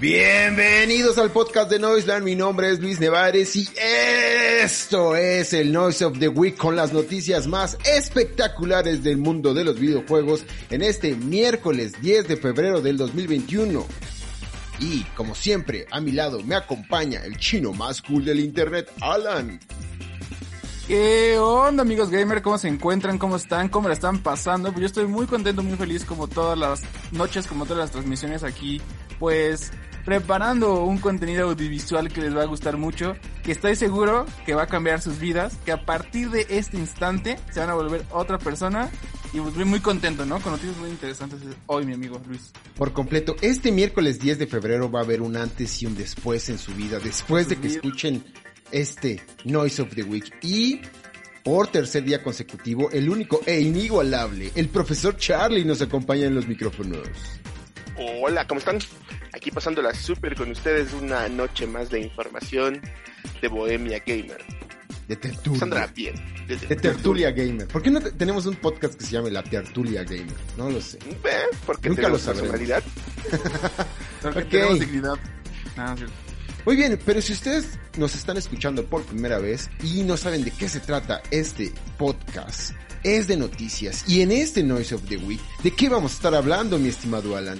Bienvenidos al podcast de Noiseland, mi nombre es Luis Nevares y esto es el Noise of the Week con las noticias más espectaculares del mundo de los videojuegos en este miércoles 10 de febrero del 2021. Y como siempre, a mi lado me acompaña el chino más cool del internet, Alan. ¿Qué onda amigos gamer? ¿Cómo se encuentran? ¿Cómo están? ¿Cómo la están pasando? Pues yo estoy muy contento, muy feliz como todas las noches, como todas las transmisiones aquí, pues preparando un contenido audiovisual que les va a gustar mucho, que estoy seguro que va a cambiar sus vidas, que a partir de este instante se van a volver otra persona y pues estoy muy contento, ¿no? Con noticias muy interesantes hoy, mi amigo Luis. Por completo, este miércoles 10 de febrero va a haber un antes y un después en su vida, después de que escuchen este Noise of the Week. Y por tercer día consecutivo, el único e inigualable, el profesor Charlie nos acompaña en los micrófonos. Hola, ¿cómo están? Aquí pasándola súper con ustedes una noche más de información de Bohemia Gamer. De tertulia. Sandra, bien. De, tertulia gamer. ¿Por qué no tenemos un podcast que se llame La Tertulia Gamer? No lo sé. Eh, porque Nunca lo personalidad. Porque Ok. tenemos dignidad. Ah, cierto. Muy bien, pero si ustedes nos están escuchando por primera vez y no saben de qué se trata este podcast, es de noticias. Y en este Noise of the Week, ¿de qué vamos a estar hablando, mi estimado Alan?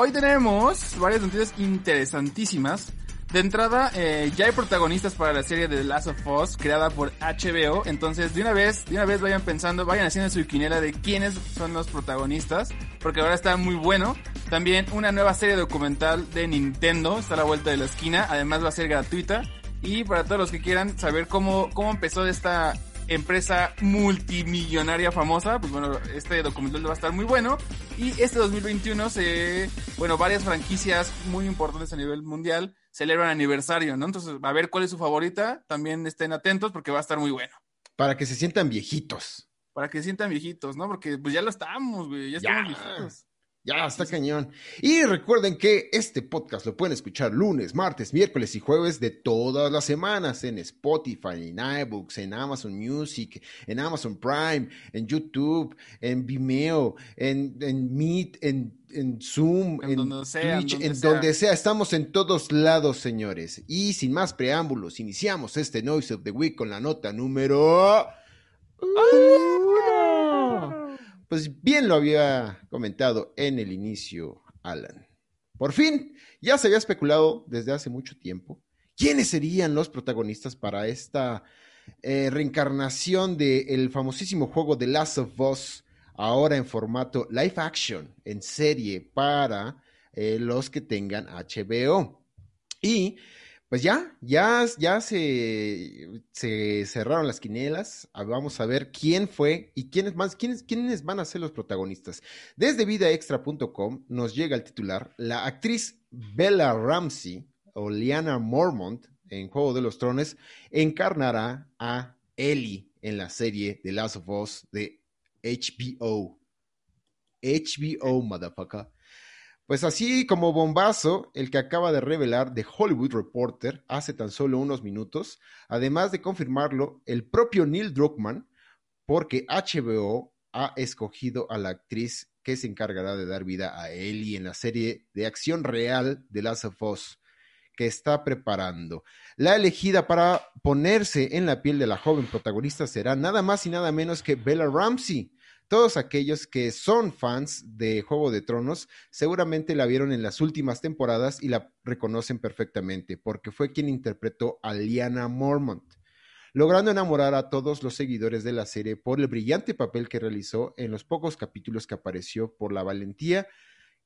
Hoy tenemos varias noticias interesantísimas. De entrada, eh, ya hay protagonistas para la serie de The Last of Us, creada por HBO. Entonces, de una vez, de una vez vayan pensando, vayan haciendo su quinela de quiénes son los protagonistas, porque ahora está muy bueno. También una nueva serie documental de Nintendo, está a la vuelta de la esquina. Además va a ser gratuita. Y para todos los que quieran saber cómo, cómo empezó esta empresa multimillonaria famosa, pues bueno, este documental va a estar muy bueno. Y este 2021 se, bueno, varias franquicias muy importantes a nivel mundial celebran aniversario, ¿no? Entonces, a ver cuál es su favorita, también estén atentos porque va a estar muy bueno. Para que se sientan viejitos. Para que se sientan viejitos, ¿no? Porque pues ya lo estamos, güey, ya estamos Ya. viejitos. Ya, está cañón. Y recuerden que este podcast lo pueden escuchar lunes, martes, miércoles y jueves de todas las semanas en Spotify, en iBooks, en Amazon Music, en Amazon Prime, en YouTube, en Vimeo, en, en Meet, en, en Zoom, En en, donde sea, en Twitch, donde en sea. donde sea. Estamos en todos lados, señores. Y sin más preámbulos, iniciamos este Noise of the Week con la nota número... uno. Pues bien lo había comentado en el inicio Alan. Por fin, ya se había especulado desde hace mucho tiempo quiénes serían los protagonistas para esta eh, reencarnación del famosísimo juego The Last of Us, ahora en formato live action, en serie, para eh, los que tengan HBO. Y pues ya, ya, ya se, cerraron las quinielas. Ah, Vamos a ver quién fue y quiénes más, quiénes, quiénes van a ser los protagonistas. Desde vidaextra.com nos llega el titular. La actriz Bella Ramsey o Liana Mormont en Juego de los Tronos encarnará a Ellie en la serie The Last of Us de HBO. HBO, motherfucker. Pues así como bombazo, el que acaba de revelar The Hollywood Reporter hace tan solo unos minutos, además de confirmarlo el propio Neil Druckmann, porque HBO ha escogido a la actriz que se encargará de dar vida a Ellie en la serie de acción real de Last of Us que está preparando. La elegida para ponerse en la piel de la joven protagonista será nada más y nada menos que Bella Ramsey. Todos aquellos que son fans de Juego de Tronos seguramente la vieron en las últimas temporadas y la reconocen perfectamente, porque fue quien interpretó a Lyanna Mormont, logrando enamorar a todos los seguidores de la serie por el brillante papel que realizó en los pocos capítulos que apareció por la valentía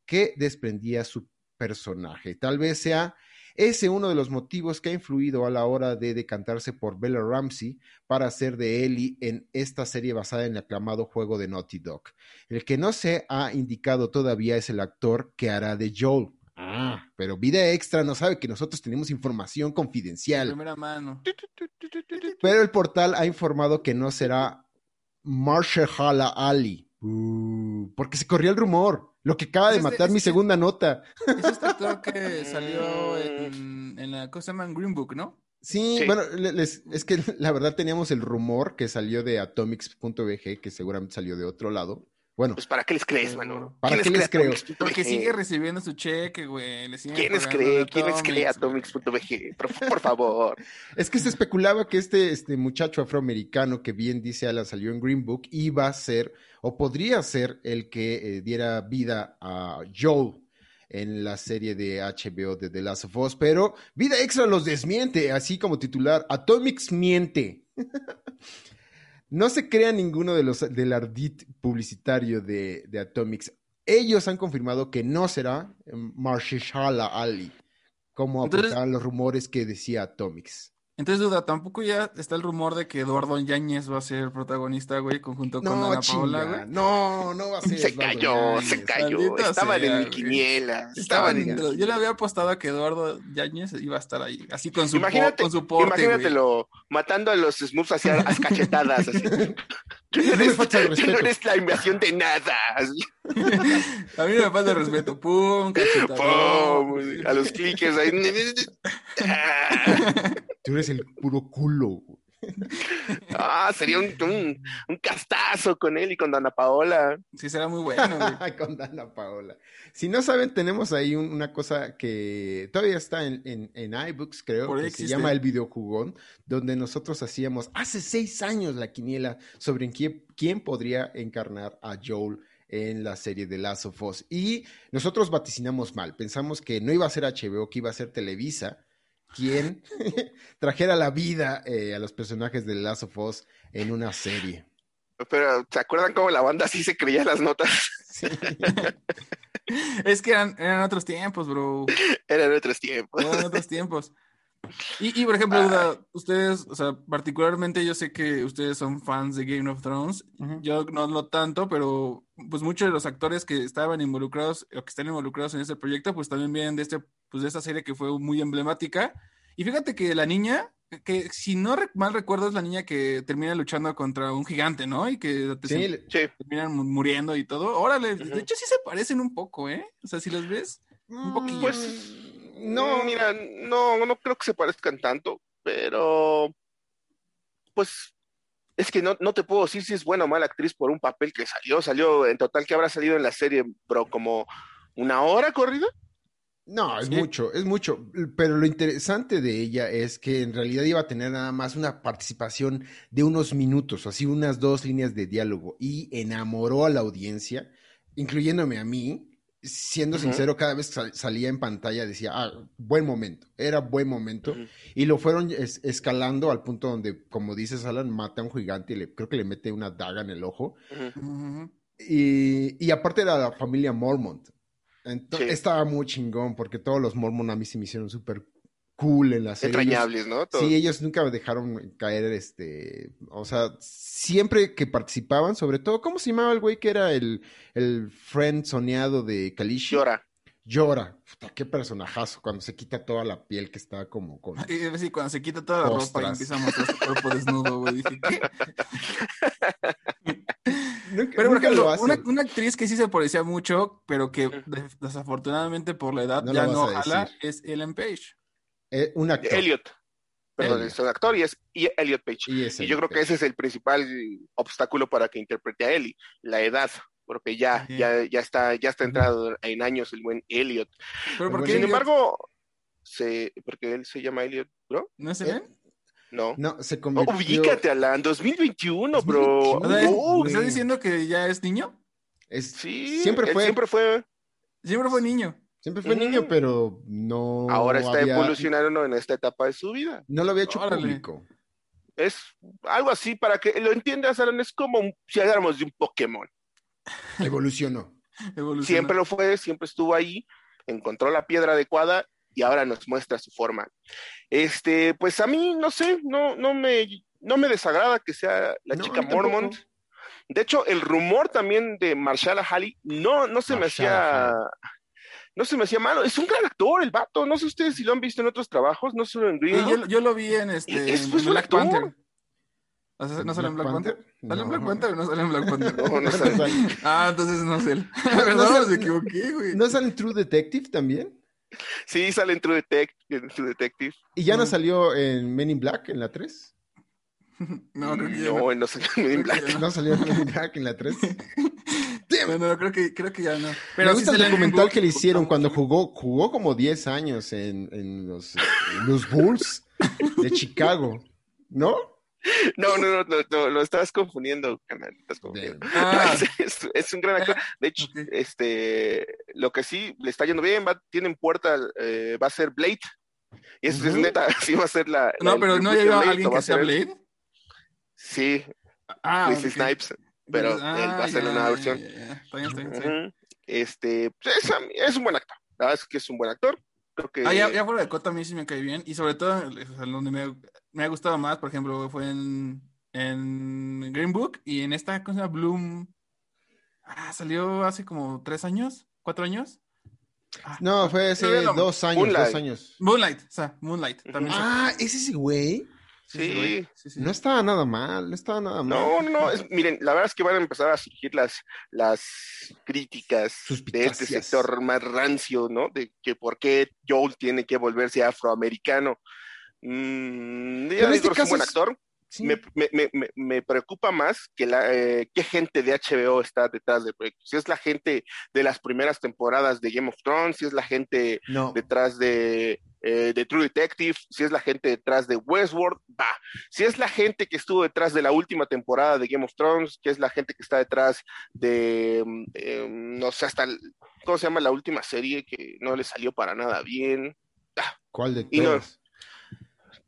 que desprendía su personaje. Tal vez sea ese uno de los motivos que ha influido a la hora de decantarse por Bella Ramsey para hacer de Ellie en esta serie basada en el aclamado juego de Naughty Dog. El que no se ha indicado todavía es el actor que hará de Joel. Ah, pero Vida Extra no sabe que nosotros tenemos información De confidencial. primera mano. Pero el portal ha informado que no será Marshala Ali. Uh, porque se corrió el rumor. Lo que acaba de Es este- matar mi segunda nota. Es este actor que salió en, en la cosa Green Book, ¿no? Sí, Sí. bueno, les- es que la verdad teníamos el rumor que salió de atomics.bg, que seguramente salió de otro lado, Bueno, Pues ¿para qué les crees, mano? ¿Para ¿Quién qué les creo? Porque sigue recibiendo su cheque, güey. ¿Quién les cree? ¿Quién les cree. Atomics.bg? Por, por favor. es que se especulaba que este, este muchacho afroamericano que bien dice Alan salió en Green Book iba a ser o podría ser el que eh, diera vida a Joel en la serie de HBO de The Last of Us, pero Vida Extra los desmiente, así como titular, Atomics miente. no se crea ninguno de los del ardid publicitario de, de Atomics. Ellos han confirmado que no será eh, Marshala Ali, como apuntaban los rumores que decía Atomics. Entonces, duda, tampoco ya está el rumor de que Eduardo Yáñez va a ser protagonista, güey, conjunto con No, Ana Paola, güey. No, no va a ser. Se Eduardo cayó, Yáñez. se cayó. Maldita Estaban sea, en mi quiniela. Estaban en dentro- Yo le había apostado a que Eduardo Yáñez iba a estar ahí, así con su, po- Imagínate, con su porte, güey. imagínatelo matando a los Smurfs hacia a cachetadas. Así. Tú no eres, tú no la invasión de nada. A mí no me falta el respeto. Pum, cachetadón. ¡Pum! A los cliques ahí. Tú eres el puro culo. Ah, sería un, un, un castazo con él y con Dana Paola. Sí, será muy bueno, güey. Con Dana Paola. Si no saben, tenemos ahí un- una cosa que todavía está en, en, en iBooks, creo, Por que se llama El Videojugón, donde nosotros hacíamos hace seis años la quiniela sobre en quién, quién podría encarnar a Joel en la serie de Last of Us. Y nosotros vaticinamos mal, pensamos que no iba a ser HBO, que iba a ser Televisa quien trajera la vida eh, a los personajes de Last of Us en una serie. Pero, ¿se acuerdan cómo la banda sí se creía las notas? Sí. Es que eran, eran otros tiempos, bro. Eran otros tiempos. Eran otros tiempos. Y, y, por ejemplo, Ay. Ustedes, o sea, particularmente yo sé que ustedes son fans de Game of Thrones. Ujú. Yo no lo tanto, pero pues muchos de los actores que estaban involucrados o que están involucrados en este proyecto, pues también vienen de este, pues de esta serie que fue muy emblemática. Y fíjate que la niña, que si no re- mal recuerdo es la niña que termina luchando contra un gigante, ¿no? Y que te- Sí, se- Sí. terminan mu- muriendo y todo. Órale, Ujú. de hecho sí se parecen un poco, ¿eh? O sea, si los ves, un poquillo. Pues, no, no, mira, no, no creo que se parezcan tanto, pero pues es que no, no te puedo decir si es buena o mala actriz por un papel que salió. Salió en total que habrá salido en la serie, bro, como una hora corrida. No, es Sí. mucho, es mucho. Pero lo interesante de ella es que en realidad iba a tener nada más una participación de unos minutos, así unas dos líneas de diálogo, y enamoró a la audiencia, incluyéndome a mí. Siendo sincero, cada vez que sal- salía en pantalla decía, ah, buen momento, era buen momento. Y lo fueron es- escalando al punto donde, como dices, Alan, mata a un gigante y le, creo que le mete una daga en el ojo. Y, y aparte era la familia Mormont. Entonces, Sí. estaba muy chingón porque todos los Mormon a mí se me hicieron súper cool en la serie. Entrañables, ¿no? Sí, ellos nunca dejaron caer, este, o sea, siempre que participaban, sobre todo, ¿cómo se llamaba el güey que era el, el friend soñado de Kalishi? Llora. Llora. Puta, qué personajazo, cuando se quita toda la piel que está como con... Y sí, cuando se quita toda la ropa y empieza a mostrar su cuerpo desnudo, güey. Dije, ¿qué? Nunca, Pero, por nunca ejemplo, lo hace. una, una actriz que sí se parecía mucho, pero que de- desafortunadamente por la edad No ya no jala, es Ellen Page. Eh, un actor. Elliot. Perdón, Elliot. es un actor y es y Elliot Page. Y, es Y el yo creo que ese es el principal obstáculo para que interprete a Ellie, la edad, porque ya, ya, ya está, ya está entrado en años el buen Elliot. Pero ¿por Bueno, qué Sin Elliot? embargo, se, porque él se llama Elliot, bro, ¿No es Eh, Ellen? no. No, se Oh, convirtió... ubícate, Alan, 2021, bro. 2021. O sea, Oh, ¿me ¿estás diciendo que ya es niño? Es- sí, siempre fue, siempre fue. Siempre fue niño. Siempre fue niño, pero no Ahora está había- evolucionando en esta etapa de su vida. No lo había hecho Órale. público. Es algo así para que lo entiendas, Alan, es como un- si habláramos de un Pokémon. Evolucionó. Evolucionó. Siempre lo fue, siempre estuvo ahí, encontró la piedra adecuada y ahora nos muestra su forma. Este, pues a mí, no sé, no, no me, no me desagrada que sea la No, chica. Mormont. De hecho, el rumor también de Marshall Halley no, no se me hacía, no se me hacía malo. Es un gran actor, el vato. No sé ustedes si lo han visto en otros trabajos, no solo en Sí, Green. yo, yo lo vi en este Es- en pues, un Black actor. Panther. ¿No sale en Black Panther? ¿Sale en Black Panther o no sale en Black Panther? No, no sale. Ah, entonces no sé. no Perdón, me equivoqué, güey. ¿No sale en True Detective también? Sí, sale en True Detective. En True Detective. ¿Y ya no salió en Men in Black en la 3? No, no. No, no sale en Men in Black. ¿No salió en Men in Black en la 3? No, no, creo que, creo que ya no. Pero Me sí gusta el documental que le hicieron cuando jugó, jugó como 10 años en, en los, en los Bulls de Chicago, ¿no? No, no, no, no, lo estabas confundiendo, canal. Ah. es, un gran actor. De hecho, este, lo que sí le está yendo bien, va, tienen puerta, eh, va a ser Blade. Y eso es neta, sí va a ser la. No, pero no llegó alguien que sea Blade. Sí. Ah, Snipes. Pero él va a ser la nueva versión. Este, pues, es, es, un buen actor. La verdad es que es un buen actor. Creo que... Ah, ya, ya fuera de cota a mí sí me cae bien. Y sobre todo, donde me, me ha gustado más, por ejemplo, fue en, en Green Book y en esta cosa Bloom. Ah, salió hace como tres años, cuatro años. Ah, no, fue hace dos años, Moonlight. dos años. Moonlight, o sea, Moonlight. También ah, ¿es ese güey? Sí. No estaba nada mal, no estaba nada mal. No, no, miren, la verdad es que van a empezar a surgir las, las críticas de este sector más rancio, ¿no? De que por qué Joel tiene que volverse afroamericano. Mm, este es un buen actor. Me, me, me, me, preocupa más que la eh, qué gente de HBO está detrás del proyecto. Si es la gente de las primeras temporadas de Game of Thrones, si es la gente detrás de, eh, de True Detective, si es la gente detrás de Westworld, va. Si es la gente que estuvo detrás de la última temporada de Game of Thrones, que es la gente que está detrás de, mm, eh, no sé, hasta, ¿cómo se llama la última serie que no le salió para nada bien? Ah, ¿Cuál de todas?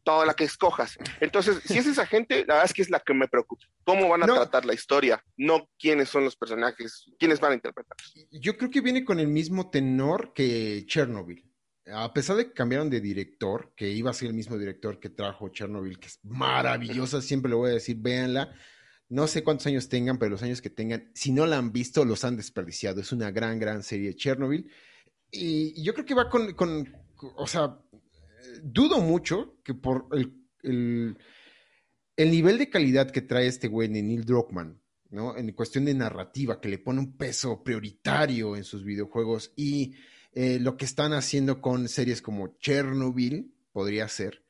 Toda la que escojas. Entonces, si es esa gente, la verdad es que es la que me preocupa. ¿Cómo van a tratar la historia? No quiénes son los personajes, quiénes van a interpretar. Yo creo que viene con el mismo tenor que Chernobyl. A pesar de que cambiaron de director, que iba a ser el mismo director que trajo Chernobyl, que es maravillosa, siempre le voy a decir, véanla. No sé cuántos años tengan, pero los años que tengan, si no la han visto, los han desperdiciado. Es una gran, gran serie Chernobyl. Y yo creo que va con, con o sea, dudo mucho que por el, el, nivel de calidad que trae este güey de Neil Druckmann, ¿no? En cuestión de narrativa, que le pone un peso prioritario en sus videojuegos y eh, lo que están haciendo con series como Chernobyl, podría ser,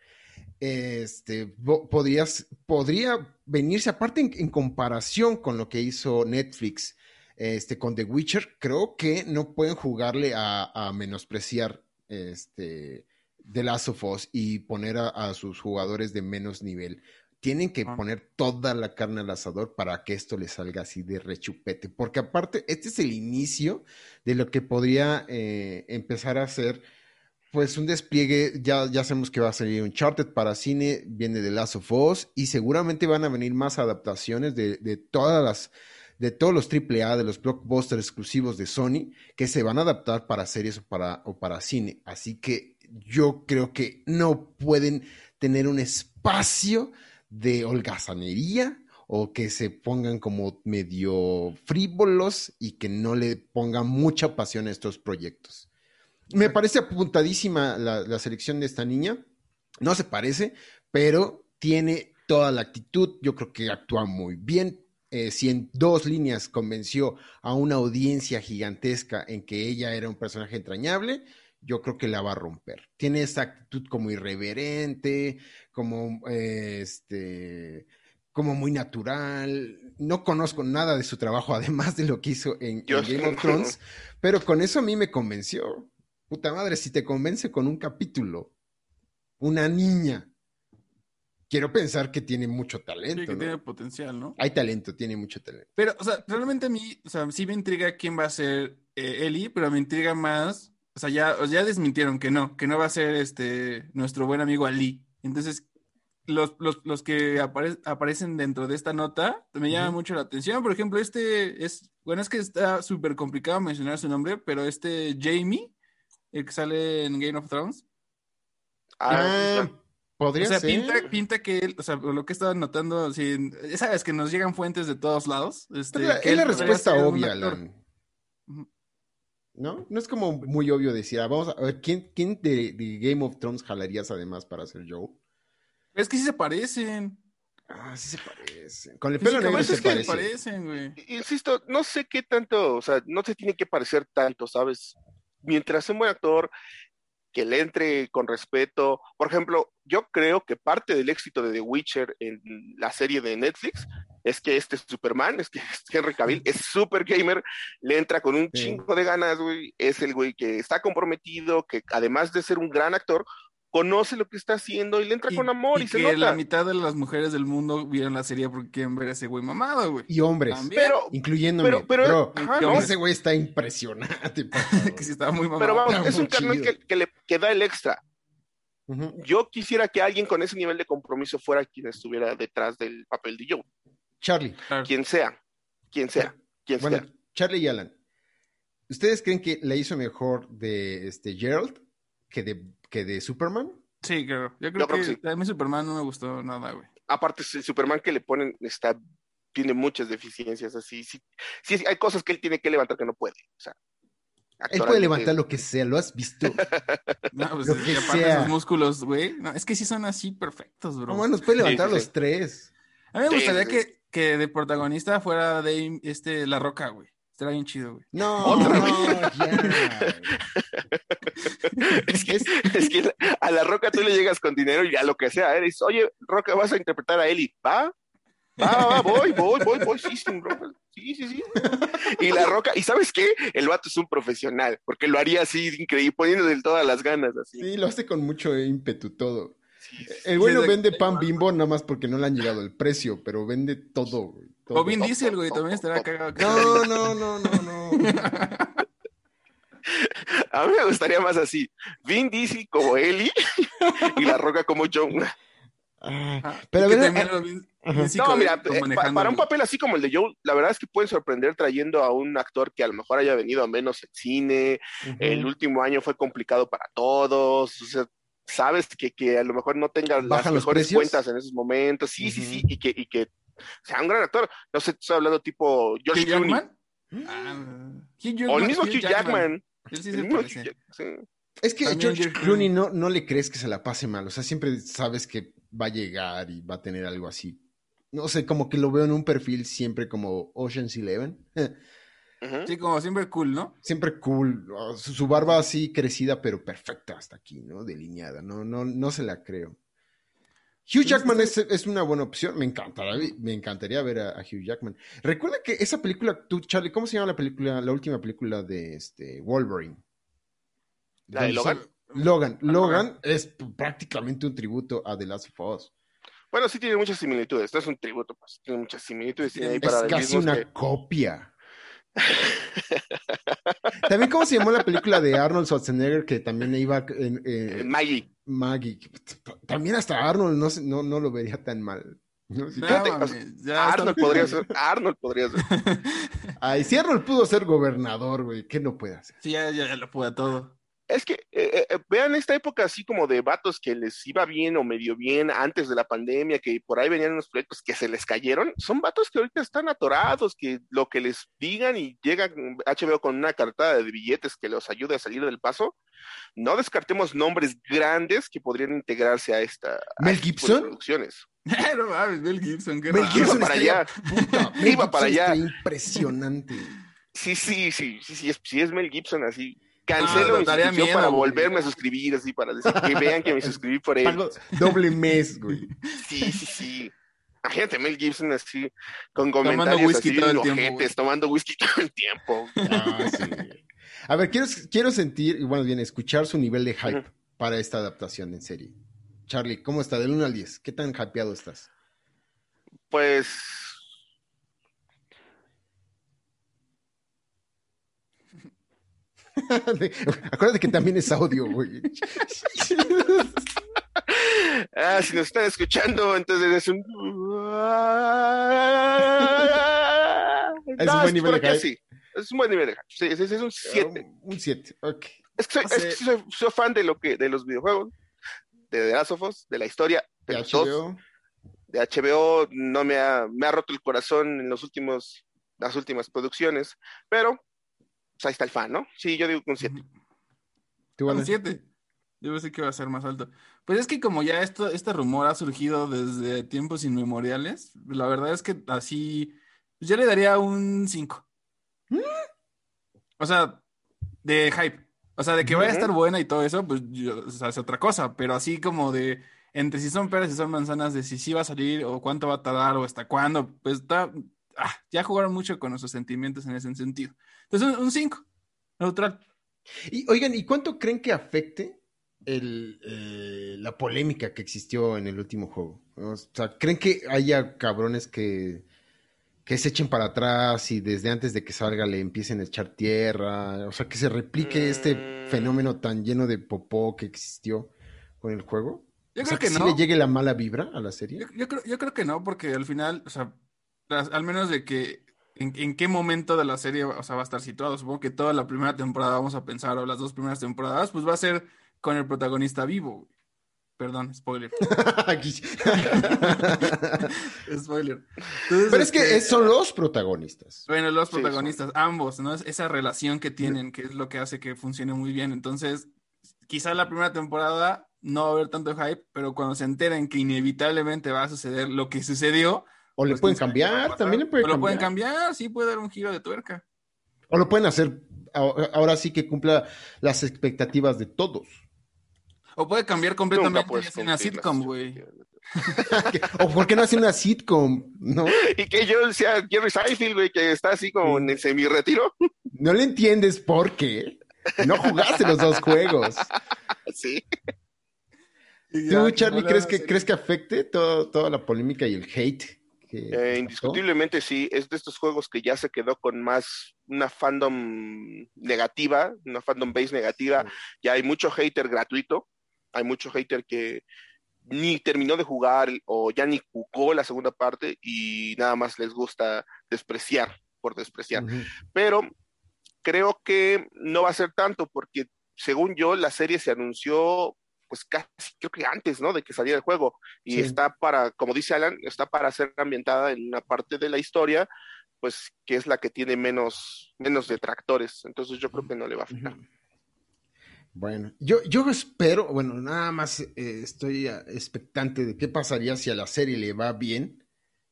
este, podrías, podría venirse aparte en, comparación con lo que hizo Netflix este, con The Witcher, creo que no pueden jugarle a, a menospreciar este, de Last of Us y poner a, sus jugadores de menos nivel. Tienen que ah. poner toda la carne al asador para que esto le salga así de rechupete. Porque aparte, este es el inicio de lo que podría eh, empezar a ser, pues un despliegue. Ya, ya sabemos que va a salir un Uncharted para cine, viene de Last of Us y seguramente van a venir más adaptaciones de, de todas las de todos los AAA, de los blockbusters exclusivos de Sony, que se van a adaptar para series o para, o para cine. Así que yo creo que no pueden tener un espacio de holgazanería o que se pongan como medio frívolos y que no le pongan mucha pasión a estos proyectos. Me parece apuntadísima la, selección de esta niña. No se parece, pero tiene toda la actitud. Yo creo que actúa muy bien. Eh, si en dos líneas convenció a una audiencia gigantesca en que ella era un personaje entrañable, yo creo que la va a romper. Tiene esa actitud como irreverente, como eh, este como muy natural. No conozco nada de su trabajo, además de lo que hizo en, Game of Thrones, pero con eso a mí me convenció. Puta madre, si te convence con un capítulo, una niña, quiero pensar que tiene mucho talento. Sí, que tiene potencial, ¿no? Hay talento, tiene mucho talento. Pero, o sea, realmente a mí, o sea, sí me intriga quién va a ser eh, Eli, pero me intriga más o sea, ya, ya desmintieron que no, que no va a ser este nuestro buen amigo Ali. Entonces, los, los, que aparecen dentro de esta nota me llaman mucho la atención. Por ejemplo, este es, bueno, es que está súper complicado mencionar su nombre, pero este Jamie, el que sale en Game of Thrones. Ah, podría o sea, Pinta, pinta, que él, o sea, lo que he estado notando, si, sabes que nos llegan fuentes de todos lados. Este, es la respuesta obvia, Alan. ¿No? No es como muy obvio decir, ah, vamos a ver, ¿quién, quién de, Game of Thrones jalarías además para ser Joe? Es que sí se parecen. Ah, sí se parecen. Con el pelo negro se parecen. güey. Insisto, no sé qué tanto, o sea, no se tiene que parecer tanto, ¿sabes? Mientras un buen actor que le entre con respeto. Por ejemplo, yo creo que parte del éxito de The Witcher en la serie de Netflix es que este Superman, es que Henry Cavill es super gamer, le entra con un chingo de ganas, güey, es el güey que está comprometido, que además de ser un gran actor, conoce lo que está haciendo y le entra con amor y, se que la mitad de las mujeres del mundo vieron la serie porque quieren ver a ese güey mamado, güey. Y hombres, pero, incluyéndome. Pero, pero ese güey está impresionante. que sí estaba muy mamado. Pero vamos, es un carnal que, le que da el extra. Yo quisiera que alguien con ese nivel de compromiso fuera quien estuviera detrás del papel de Joe. Charlie. Quien sea, quien sea, quien bueno, Charlie y Alan. ¿Ustedes creen que le hizo mejor de este Gerald que de que de Superman. Sí, creo. Yo creo, que, a mí Superman no me gustó nada, güey. Aparte, el Superman que le ponen está tiene muchas deficiencias así. Sí, sí, hay cosas que él tiene que levantar que no puede. O sea, él puede levantar lo que sea, ¿lo has visto? no, pues lo que aparte sea. músculos, güey. No, es que sí son así perfectos, bro. No, bueno, puede levantar los tres. A mí me gustaría que, que de protagonista fuera de este La Roca, güey. Estaría bien chido, güey. No, no, ya. es, que, es, que, a la Roca tú le llegas con dinero y a lo que sea. Eres, oye, Roca, vas a interpretar a Eli. ¿Va? Va, va, voy, voy, voy, voy. Sí, sí, sí, sí, sí. Y la Roca, ¿y sabes qué? El vato es un profesional, porque lo haría así increíble, poniéndole todas las ganas. así. Sí, lo hace con mucho ímpetu todo. El güey no vende pan bimbo nada más porque no le han llegado el precio, pero vende todo, güey. O Vin Diesel, güey, también estará cagado. No, no, no, no, no. A mí me gustaría más así. Vin Diesel como Eli y La Roca como John. Ah, pero a ver, no, mira, eh, para un papel así como el de Joe, la verdad es que pueden sorprender trayendo a un actor que a lo mejor haya venido a menos el cine. El último año fue complicado para todos. O sea, sabes que, que a lo mejor no tenga las mejores cuentas en esos momentos. Sí, sí, sí. Y que, y que sea un gran actor. No sé, estoy hablando tipo George Clooney. Ah, o el mismo Hugh Jackman. Es que George Clooney no, no le crees que se la pase mal. O sea, siempre sabes que va a llegar y va a tener algo así. No sé, como que lo veo en un perfil siempre como Ocean's Eleven. Sí, como siempre cool, ¿no? Siempre cool. Su, barba así crecida, pero perfecta hasta aquí, ¿no? Delineada. No, no, no se la creo. Hugh Jackman es, una buena opción. Me encantaría, me encantaría ver a, Hugh Jackman. Recuerda que esa película, tú, Charlie, ¿cómo se llama la película, la última película de este Wolverine? ¿La de Logan? Logan. Logan es prácticamente un tributo a The Last of Us. Bueno, sí tiene muchas similitudes. No es un tributo, pues tiene muchas similitudes. es casi una copia. también, ¿cómo se llamó la película de Arnold Schwarzenegger que también iba en, eh, Maggie? Maggie. También hasta Arnold no, no, no lo vería tan mal. Arnold podría ser. Arnold podría ser. Ay, si Arnold pudo ser gobernador, güey, ¿qué no puede hacer? Sí, ya, ya, lo puede todo. Es que eh, eh, vean esta época así como de vatos que les iba bien o medio bien antes de la pandemia, que por ahí venían unos proyectos que se les cayeron. Son vatos que ahorita están atorados, que lo que les digan y llegan HBO con una cartada de billetes que los ayude a salir del paso, no descartemos nombres grandes que podrían integrarse a esta Mel Gibson producciones. no mames, Mel Gibson, qué Mel Gibson para allá. Iba para allá. Impresionante. Sí, sí, sí, sí, sí, es, sí es Mel Gibson así. Cancelo mi suscripción para volverme a suscribir, así, para decir que vean que me suscribí por él. doble mes, güey. Sí, sí, sí. Imagínate Mel Gibson así, con comentarios tomando whisky así, todo el tiempo, tomando whisky todo el tiempo. Ah, sí. A ver, quiero, quiero sentir, y bueno, bien, escuchar su nivel de hype para esta adaptación en serie. Charlie, ¿cómo está? Del 1 al 10, ¿qué tan hypeado estás? Pues. Acuérdate que también es audio, güey. ah, si nos están escuchando, entonces es un. Es un buen nivel de hype. Es un buen nivel de Sí, es, es un 7. un 7, ok. Es que, soy, soy, fan de lo que, de los videojuegos, de The Last of Us, de la historia, de, HBO. de HBO no me ha, me ha roto el corazón en los últimos, las últimas producciones, pero pues ahí está el fan, ¿no? Sí, yo digo un 7. ¿Tú un 7? Yo pensé que va a ser más alto. Pues es que como ya esto, este rumor ha surgido desde tiempos inmemoriales, la verdad es que así, pues yo le daría un 5. O sea, de hype. O sea, de que vaya a estar buena y todo eso, pues o sea, es otra cosa. Pero así como de entre si son peras y son manzanas, de si sí va a salir o cuánto va a tardar o hasta cuándo, pues está, ah, ya jugaron mucho con nuestros sentimientos en ese sentido. Entonces, un 5, neutral. Y oigan, ¿y cuánto creen que afecte el, eh, la polémica que existió en el último juego? O sea, ¿creen que haya cabrones que, que se echen para atrás y desde antes de que salga le empiecen a echar tierra? O sea, que se replique este Mm. fenómeno tan lleno de popó que existió con el juego. Yo o creo sea, que sí no. le llegue la mala vibra a la serie. Yo, yo creo, yo creo que no, porque al final, o sea, al menos de que en, en qué momento de la serie, o sea, va a estar situado. Supongo que toda la primera temporada vamos a pensar, o las dos primeras temporadas, pues va a ser con el protagonista vivo. Perdón, spoiler. Spoiler. Entonces, Pero es que este, es- son los protagonistas. Bueno, los Sí, protagonistas, ambos, ¿no? Es esa relación que tienen, que es lo que hace que funcione muy bien. Entonces, quizá la primera temporada no va a haber tanto hype, pero cuando se enteren que inevitablemente va a suceder lo que sucedió, O le pues, pueden cambiar, también le pueden O lo cambiar. pueden cambiar, sí puede dar un giro de tuerca. O lo pueden hacer ahora sí que cumpla las expectativas de todos. O puede cambiar completamente y hacer una sitcom, güey. o por qué no hace una sitcom, ¿no? Y que yo decía Jerry Seinfeld, güey, que está así como en el semi-retiro. No le entiendes por qué. No jugaste los dos juegos. Sí. ¿Tú, ya, Charlie, crees que, crees que afecte todo- toda la polémica y el hate? Que Eh, indiscutiblemente sí, es de estos juegos que ya se quedó con más una fandom negativa, una fandom base negativa, ya hay mucho hater gratuito, hay mucho hater que ni terminó de jugar o ya ni jugó la segunda parte y nada más les gusta despreciar por despreciar. Pero creo que no va a ser tanto porque según yo la serie se anunció pues casi creo que antes, ¿no? De que saliera el juego y Sí. está para, como dice Alan, está para ser ambientada en una parte de la historia pues que es la que tiene menos menos detractores, entonces yo creo que no le va a afectar. Bueno, yo, yo espero, bueno, nada más eh, estoy ah, expectante de qué pasaría si a la serie le va bien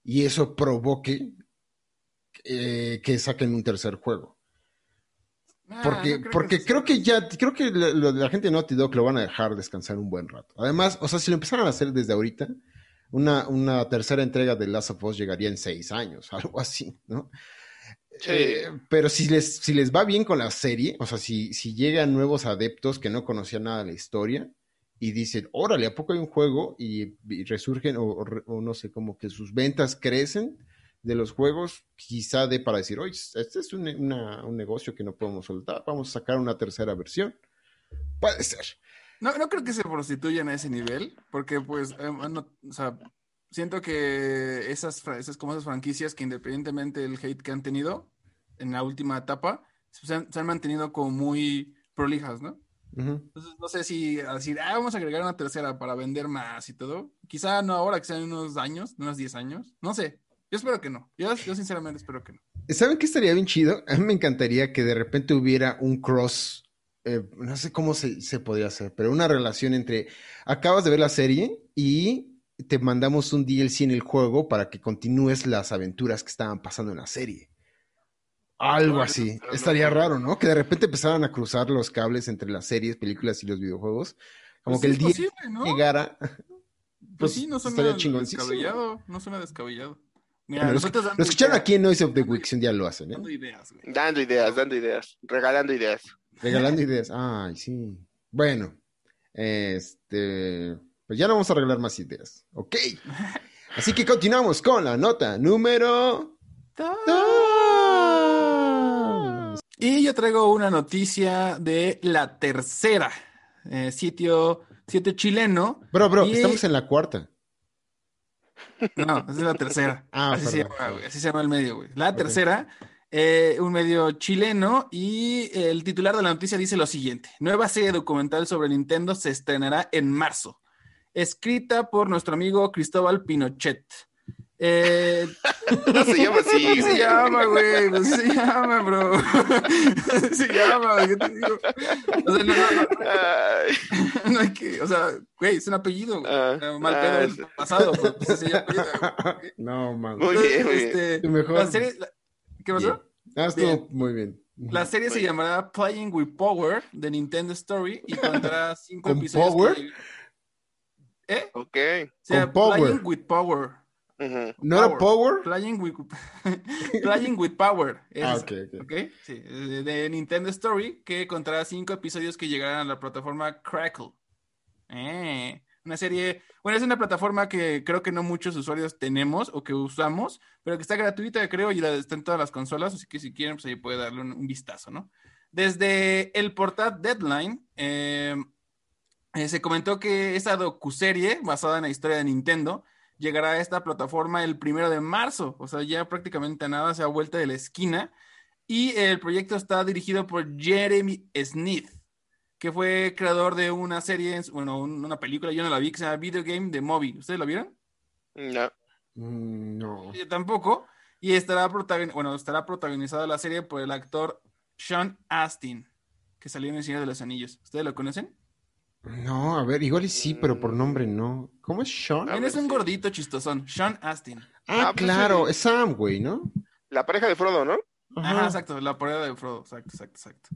y eso provoque eh, que saquen un tercer juego. Ah, Porque, no creo porque que creo que ya, creo que de la gente de Naughty Dog lo van a dejar descansar un buen rato. Además, o sea, si lo empezaran a hacer desde ahorita, una, una tercera entrega de Last of Us llegaría en seis años, algo así, ¿no? Sí. Eh, pero si les, si les va bien con la serie, o sea, si, si llegan nuevos adeptos que no conocían nada de la historia y dicen, órale, ¿a poco hay un juego? Y, y resurgen, o, o no sé, como que sus ventas crecen de los juegos, quizá de para decir, oye, este es un, una- un negocio que no podemos soltar, vamos a sacar una tercera versión. Puede ser. No, no creo que se prostituyan a ese nivel, porque pues, eh, no, o sea, siento que esas, esas, como esas franquicias que independientemente del hate que han tenido en la última etapa, se han, se han mantenido como muy prolijas, ¿no? Entonces, no sé si decir, ah, vamos a agregar una tercera para vender más y todo. Quizá no ahora, que sean unos años, unos 10 años. No sé. Yo espero que no. Yo, yo sinceramente espero que no. ¿Saben qué estaría bien chido? A mí me encantaría que de repente hubiera un cross, eh, no sé cómo se, se podría hacer, pero una relación entre, acabas de ver la serie y te mandamos un DLC en el juego para que continúes las aventuras que estaban pasando en la serie. Algo Órale, así. Estaría raro, ¿no? Que de repente empezaran a cruzar los cables entre las series, películas y los videojuegos. Como Pues que el día posible, ¿no? llegara. Pues, pues, sí, no suena estaría descabellado. No suena descabellado. Mira, Bueno, lo, nosotros dando lo escucharon ideas, aquí en Noise of the Week, si un día lo hacen, ¿eh? dando ideas, güey. Dando ideas, dando ideas, regalando ideas. Regalando ideas. Ay, sí. Bueno, este, pues ya no vamos a regalar más ideas. Ok. Así que continuamos con la nota número dos. Y yo traigo una noticia de la tercera eh, sitio, sitio chileno. Bro, bro, Y- estamos en la cuarta. No, esa es la tercera. Ah, así, se perdón. llama, güey, así se llama el medio, güey. La tercera, eh, un medio chileno, y el titular de la noticia dice lo siguiente: Nueva serie documental sobre Nintendo se estrenará en marzo. Escrita por nuestro amigo Cristóbal Pinochet. Eh, No se llama así. Se güey. llama, güey. Así se llama, bro. Así se llama, güey. ¿Qué te digo? O sea, no, no, no, no hay que, o sea, güey, es un apellido, Eh, Mal ah, pedo es- del pasado, pero pues ese ya apellido, güey. No, man. Muy bien, muy bien. Este, Tu mejor. la serie, la- ¿qué pasó? Ah, estuvo Bien. muy bien. La serie se llamará Playing with Power de Nintendo Story y contará cinco ¿Con episodios. Power? que- ¿Eh? Ok. O sea, Con power. Playing with Power. Ujú. ¿No era Power? Playing with, Playing with Power. es Ah, esa, ok, ok. ¿ok? Sí, de, de Nintendo Story, que contará cinco episodios que llegarán a la plataforma Crackle. Eh, una serie, bueno, es una plataforma que creo que no muchos usuarios tenemos o que usamos, pero que está gratuita, creo, y la está en todas las consolas, así que si quieren, pues ahí puede darle un, un vistazo, ¿no? Desde el portal Deadline, eh, eh, se comentó que esta docuserie, basada en la historia de Nintendo, llegará a esta plataforma el primero de marzo, o sea, ya prácticamente a nada se ha vuelto de la esquina. Y el proyecto está dirigido por Jeremy Smith, que fue creador de una serie, bueno, un- una película, yo no la vi, que se llama Video Game de Moby. ¿Ustedes la vieron? No. Mm, No. Yo tampoco. Y estará, protagon- bueno, estará protagonizada la serie por el actor Sean Astin, que salió en El Señor de los Anillos. ¿Ustedes lo conocen? No, a ver, igual y sí, pero por nombre no. ¿Cómo es Sean? Ver, es un gordito chistosón, Sean Astin. Ah, Ah, pues claro, sí. es Sam, güey, ¿no? La pareja de Frodo, ¿no? Ajá, exacto, la prueba de Frodo, exacto, exacto, exacto.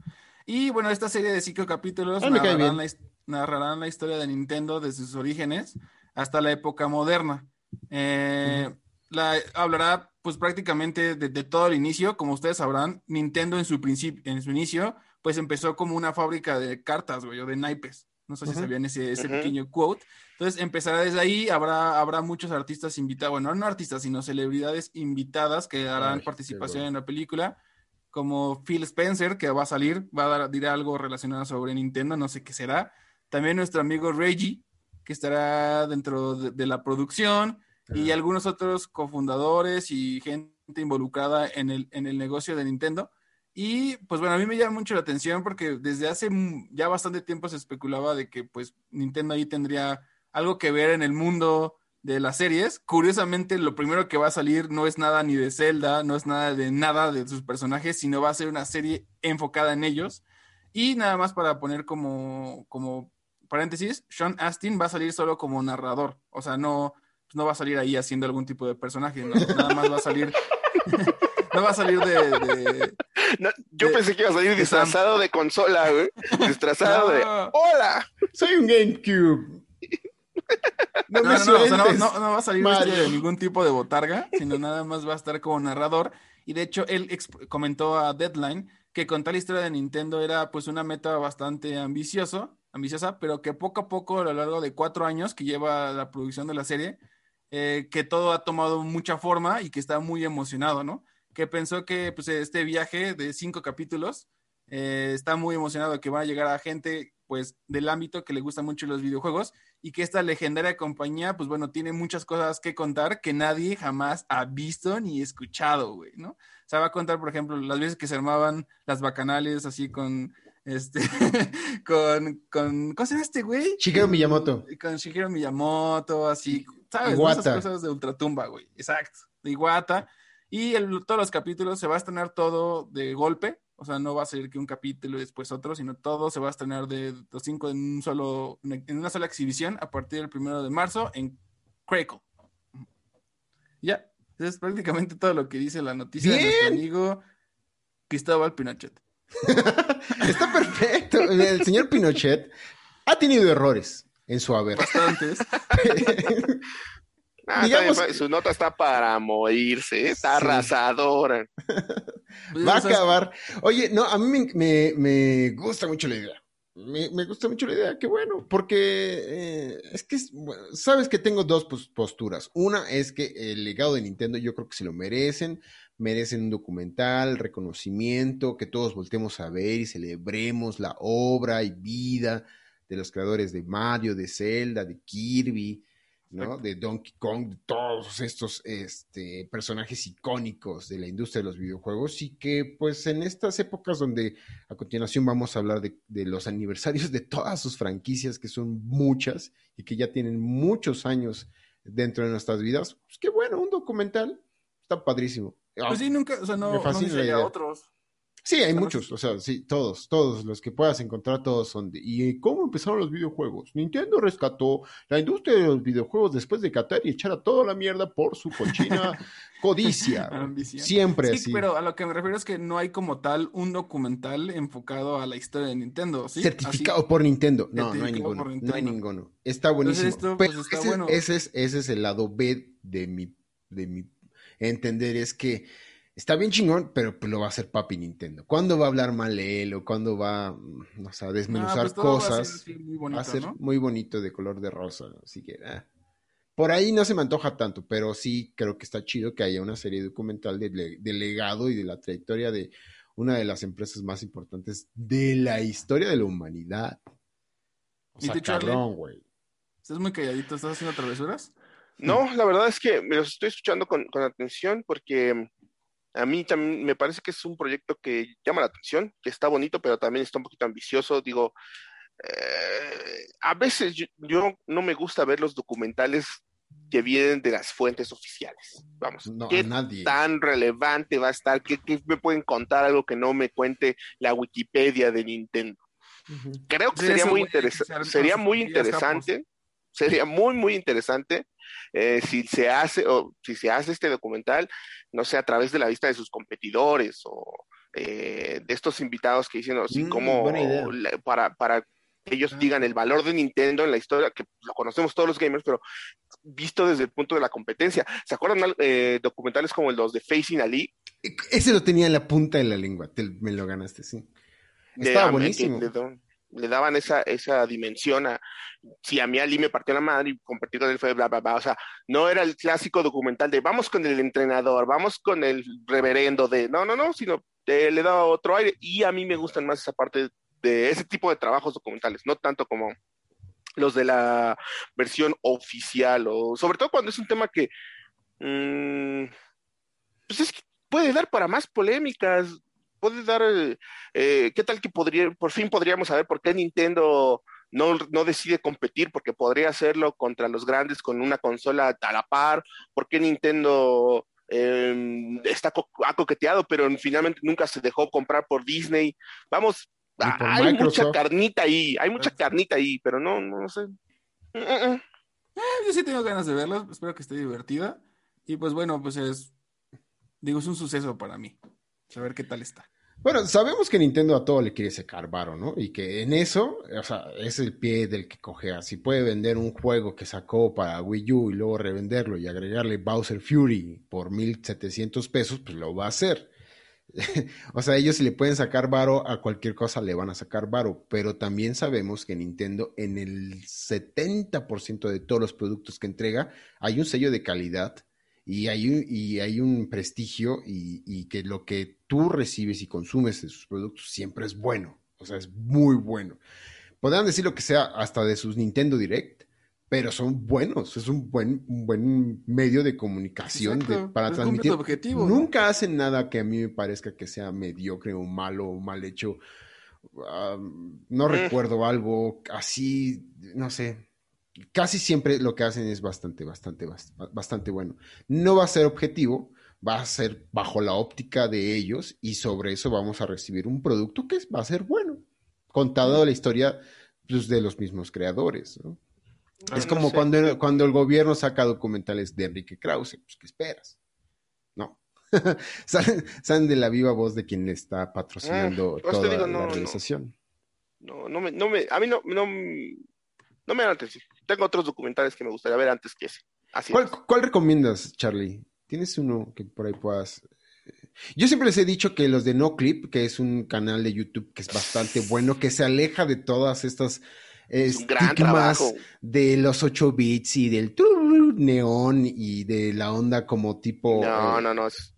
Y bueno, esta serie de cinco capítulos Ah, narrarán bien. la, narrarán la historia de Nintendo desde sus orígenes hasta la época moderna. Eh, la, hablará pues prácticamente de, de todo el inicio, como ustedes sabrán, Nintendo en su principio, en su inicio, pues empezó como una fábrica de cartas, güey, o de naipes. No sé si sabían ese, ese pequeño quote. Entonces empezará desde ahí, habrá, habrá muchos artistas invitados, bueno, no artistas, sino celebridades invitadas que harán Ay, participación bueno. en la película, como Phil Spencer, que va a salir, va a dar, dirá algo relacionado sobre Nintendo, no sé qué será. También nuestro amigo Reggie, que estará dentro de, de la producción, y algunos otros cofundadores y gente involucrada en el, en el negocio de Nintendo. Y pues bueno, a mí me llama mucho la atención porque desde hace ya bastante tiempo se especulaba de que pues Nintendo ahí tendría algo que ver en el mundo de las series. Curiosamente, lo primero que va a salir no es nada ni de Zelda, no es nada de nada de sus personajes, sino va a ser una serie enfocada en ellos. Y nada más para poner como, como paréntesis, Sean Astin va a salir solo como narrador, o sea, no, pues, no va a salir ahí haciendo algún tipo de personaje, nada más va a salir, no va a salir de- No, yo De- pensé que iba a salir de Sam. disfrazado de consola, güey. Disfrazado de. ¡Hola! Soy un GameCube. No, No, me no, no, o sea, no, sueltes. no- no va a salir de ningún tipo de botarga, sino nada más va a estar como narrador. Y de hecho, él comentó a Deadline que contar la historia de Nintendo era pues una meta bastante ambicioso, ambiciosa, pero que poco a poco, a lo largo de cuatro años que lleva la producción de la serie, eh, que todo ha tomado mucha forma y que está muy emocionado, ¿no? Que pensó que pues, este viaje de cinco capítulos eh, está muy emocionado que va a llegar a gente pues del ámbito que le gustan mucho los videojuegos y que esta legendaria compañía, pues bueno, tiene muchas cosas que contar que nadie jamás ha visto ni escuchado, güey, ¿no? O sea, va a contar, por ejemplo, las veces que se armaban las bacanales así con, este, con, con, ¿cómo se llama este güey? Shigeru Miyamoto. Con Shigeru Miyamoto, así, ¿sabes? ¿no? Esas cosas de ultratumba, güey, exacto, de Iwata. Y el- todos los capítulos se va a estrenar todo de golpe, o sea, no va a ser que un capítulo y después otro, sino todo se va a estrenar de los cinco en un solo, en una sola exhibición a partir del primero de marzo en Crackle. Ya, eso es prácticamente todo lo que dice la noticia de nuestro amigo Cristóbal Pinochet. Está perfecto. El señor Pinochet ha tenido errores en su haber. Bastantes. Ah, Digamos- está bien, su nota está para morirse, ¿eh? está Sí. arrasadora. Pues, Va a acabar. Oye, no, a mí me, me- me gusta mucho la idea. Me, me gusta mucho la idea, qué bueno, porque eh, es que bueno, sabes que tengo dos pos- posturas. Una es que el legado de Nintendo yo creo que se lo merecen, merecen un documental, reconocimiento, que todos voltemos a ver y celebremos la obra y vida de los creadores de Mario, de Zelda, de Kirby, ¿no? De Donkey Kong, de todos estos este, personajes icónicos de la industria de los videojuegos y que pues en estas épocas donde a continuación vamos a hablar de, de los aniversarios de todas sus franquicias, que son muchas y que ya tienen muchos años dentro de nuestras vidas, pues qué bueno, un documental, está padrísimo. Pues sí, nunca, o sea, no, no otros. Sí, hay muchos, o sea, sí, todos, todos los que puedas encontrar, todos son de... ¿Y cómo empezaron los videojuegos? Nintendo rescató la industria de los videojuegos después de catar y echar a toda la mierda por su cochina codicia. Siempre sí, Pero a lo que me refiero es que no hay como tal un documental enfocado a la historia de Nintendo, ¿sí? Certificado por Nintendo. No, no hay ninguno. No hay ninguno. Está buenísimo. Pues, pero ese, es, ese es el lado B de mi, de mi entender, es que está bien chingón, pero pues lo va a hacer papi Nintendo. ¿Cuándo va a hablar mal él o cuándo va, mm, no sé, a desmenuzar pues cosas? Va a ser, muy, bonito, de color de rosa, así que... Ah. Por ahí no se me antoja tanto, pero sí creo que está chido que haya una serie documental del de legado y de la trayectoria de una de las empresas más importantes de la historia de la humanidad. O sea, cabrón, güey. Estás muy calladito, ¿estás haciendo travesuras? No, la verdad es que me los estoy escuchando con, con atención porque a mí también me parece que es un proyecto que llama la atención, que está bonito, pero también está un poquito ambicioso. Digo, eh, a veces yo, no me gusta ver los documentales que vienen de las fuentes oficiales. Vamos, ¿qué tan relevante va a estar? ¿Qué, me pueden contar algo que no me cuente la Wikipedia de Nintendo? Creo que sería muy, sería muy interesante, sería muy, muy interesante eh, si se hace o si se hace este documental, no sé, a través de la vista de sus competidores o eh, de estos invitados que dicen así mm, como para, para que ellos digan el valor de Nintendo en la historia, que lo conocemos todos los gamers, pero visto desde el punto de la competencia. ¿Se acuerdan eh, documentales como los de Facing Ali? Ese lo tenía en la punta de la lengua, me lo ganaste, sí. Estaba buenísimo le daban esa, esa dimensión a si a mí Ali me partió la madre y compartir con él fue bla, bla, bla. O sea, no era el clásico documental de vamos con el entrenador, vamos con el reverendo de no, no, no, sino le daba otro aire y a mí me gustan más esa parte de ese tipo de trabajos documentales, no tanto como los de la versión oficial o sobre todo cuando es un tema que mm, pues es que puede dar para más polémicas puedes dar, eh, ¿qué tal que podría, por fin podríamos saber por qué Nintendo no, no, decide competir? Porque podría hacerlo contra los grandes con una consola a la par, ¿por qué Nintendo em, está ha coqueteado, pero finalmente nunca se dejó comprar por Disney? Vamos, hay mucha carnita ahí, hay mucha carnita ahí, pero no, no sé. Eh, yo sí tengo ganas de verla, espero que esté divertida. Y pues bueno, pues es, digo, es un suceso para mí. A ver qué tal está. Bueno, sabemos que Nintendo a todo le quiere sacar varo, ¿no? Y que en eso, o sea, es el pie del que cogea. Si puede vender un juego que sacó para Wii U y luego revenderlo y agregarle Bowser Fury por 1700 pesos, pues lo va a hacer. o sea, ellos si le pueden sacar varo a cualquier cosa, le van a sacar varo. Pero también sabemos que Nintendo en el 70% de todos los productos que entrega hay un sello de calidad y hay un, y hay un prestigio y, que lo que tú recibes y consumes de sus productos siempre es bueno, o sea, es muy bueno. Podrán decir lo que sea hasta de sus Nintendo Direct, pero son buenos, es un buen, un buen medio de comunicación para transmitir. Objetivo, Nunca hacen nada que a mí me parezca que sea mediocre o malo o mal hecho. no mm. recuerdo algo así, no sé, casi siempre lo que hacen es bastante, bastante, bastante bueno. No va a ser objetivo, va a ser bajo la óptica de ellos y sobre eso vamos a recibir un producto que va a ser bueno, contado la historia pues, de los mismos creadores. es como cuando, cuando el gobierno saca documentales de Enrique Krause, pues ¿qué esperas? No. salen, de la viva voz de quien está patrocinando ah, toda la realización. No, no me, no me, a mí no, no, no me dan atención. Tengo otros documentales que me gustaría ver antes que ese. ¿Cuál, recomiendas, Charlie? ¿Tienes uno que por ahí puedas eh? yo siempre les he dicho que los de No Clip, que es un canal de YouTube que es bastante bueno, que se aleja de todas estas estigmas de los 8 bits y del neón y de la onda como tipo... No, eh, no, no, es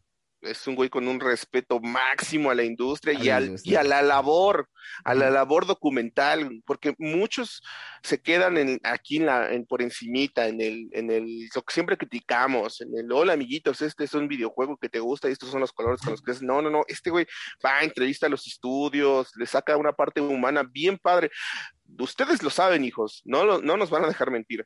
un güey con un respeto máximo a la industria, y, al, y a la labor, a la labor documental, porque muchos se quedan en, aquí en la, en, por encimita, en el, en el, lo que siempre criticamos, en el, hola amiguitos, este es un videojuego que te gusta y estos son los colores con los que es, no, no, no, este güey va a entrevista a los estudios, le saca una parte humana bien padre. Ustedes lo saben, hijos, no, no nos van a dejar mentir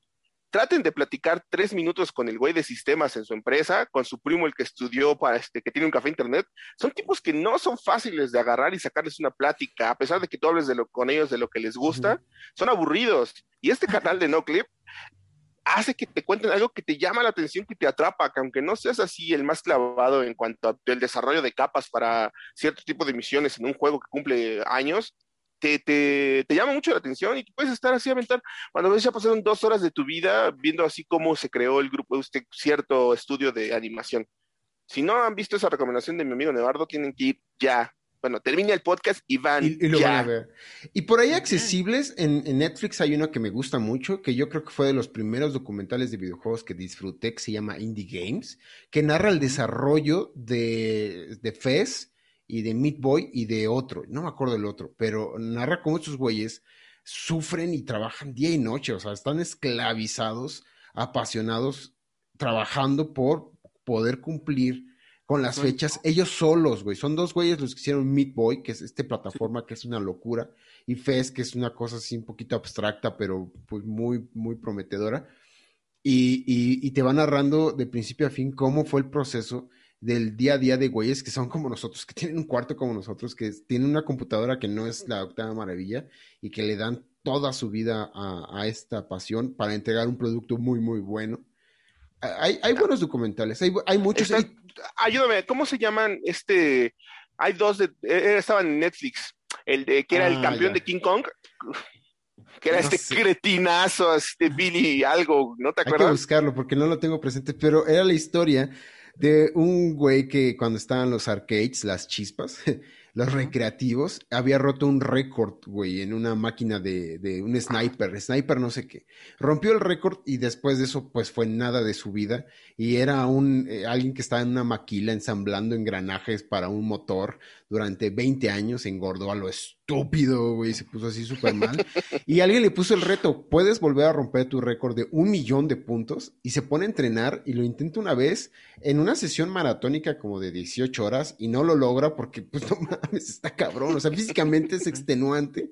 traten de platicar tres minutos con el güey de sistemas en su empresa, con su primo el que estudió para este, que tiene un café internet. Son tipos que no son fáciles de agarrar y sacarles una plática, a pesar de que tú hables de lo, con ellos de lo que les gusta, son aburridos. Y este canal de No Clip hace que te cuenten algo que te llama la atención, que te atrapa, que aunque no seas así el más clavado en cuanto al desarrollo de capas para cierto tipo de misiones en un juego que cumple años, te, te, te, llama mucho la atención y puedes estar así a aventar. Cuando ves ya pasaron dos horas de tu vida viendo así cómo se creó el grupo de este cierto estudio de animación. Si no han visto esa recomendación de mi amigo Nevardo, tienen que ir ya bueno, termina el podcast y van. Y, lo van a ver. Y por ahí accesibles, en, Netflix hay uno que me gusta mucho, que yo creo que fue de los primeros documentales de videojuegos que disfruté, que se llama Indie Games, que narra el desarrollo de, de Fez y de Meat Boy y de otro, no me acuerdo del otro, pero narra cómo estos güeyes sufren y trabajan día y noche, o sea, están esclavizados, apasionados, trabajando por poder cumplir con las fechas, ellos solos, güey. Son dos güeyes los que hicieron Meat Boy, que es esta plataforma que es una locura, y Fez, que es una cosa así un poquito abstracta, pero pues muy, muy prometedora. Y, y, te va narrando de principio a fin cómo fue el proceso del día a día de güeyes que son como nosotros, que tienen un cuarto como nosotros, que tienen una computadora que no es la octava maravilla y que le dan toda su vida a, a esta pasión para entregar un producto muy, muy bueno hay, hay buenos documentales, hay, hay muchos. ayúdame, ¿cómo se llaman este? Hay dos de, eh, estaban en Netflix, el de que era el ah, campeón de King Kong, que era este cretinazo, este Billy algo, ¿no te acuerdas? Hay que buscarlo porque no lo tengo presente, pero era la historia de un güey que cuando estaban los arcades, las chispas, los recreativos, había roto un récord, güey, en una máquina de, de, un sniper, sniper no sé qué. Rompió el récord y después de eso, pues fue nada de su vida. Y era un, eh, alguien que estaba en una maquila ensamblando engranajes para un motor durante 20 años, engordó a lo estúpido, güey, se puso así súper mal. y alguien le puso el reto, puedes volver a romper tu récord de un millón de puntos y se pone a entrenar y lo intenta una vez en una sesión maratónica como de 18 horas y no lo logra porque, pues no mames, está cabrón, o sea, físicamente es extenuante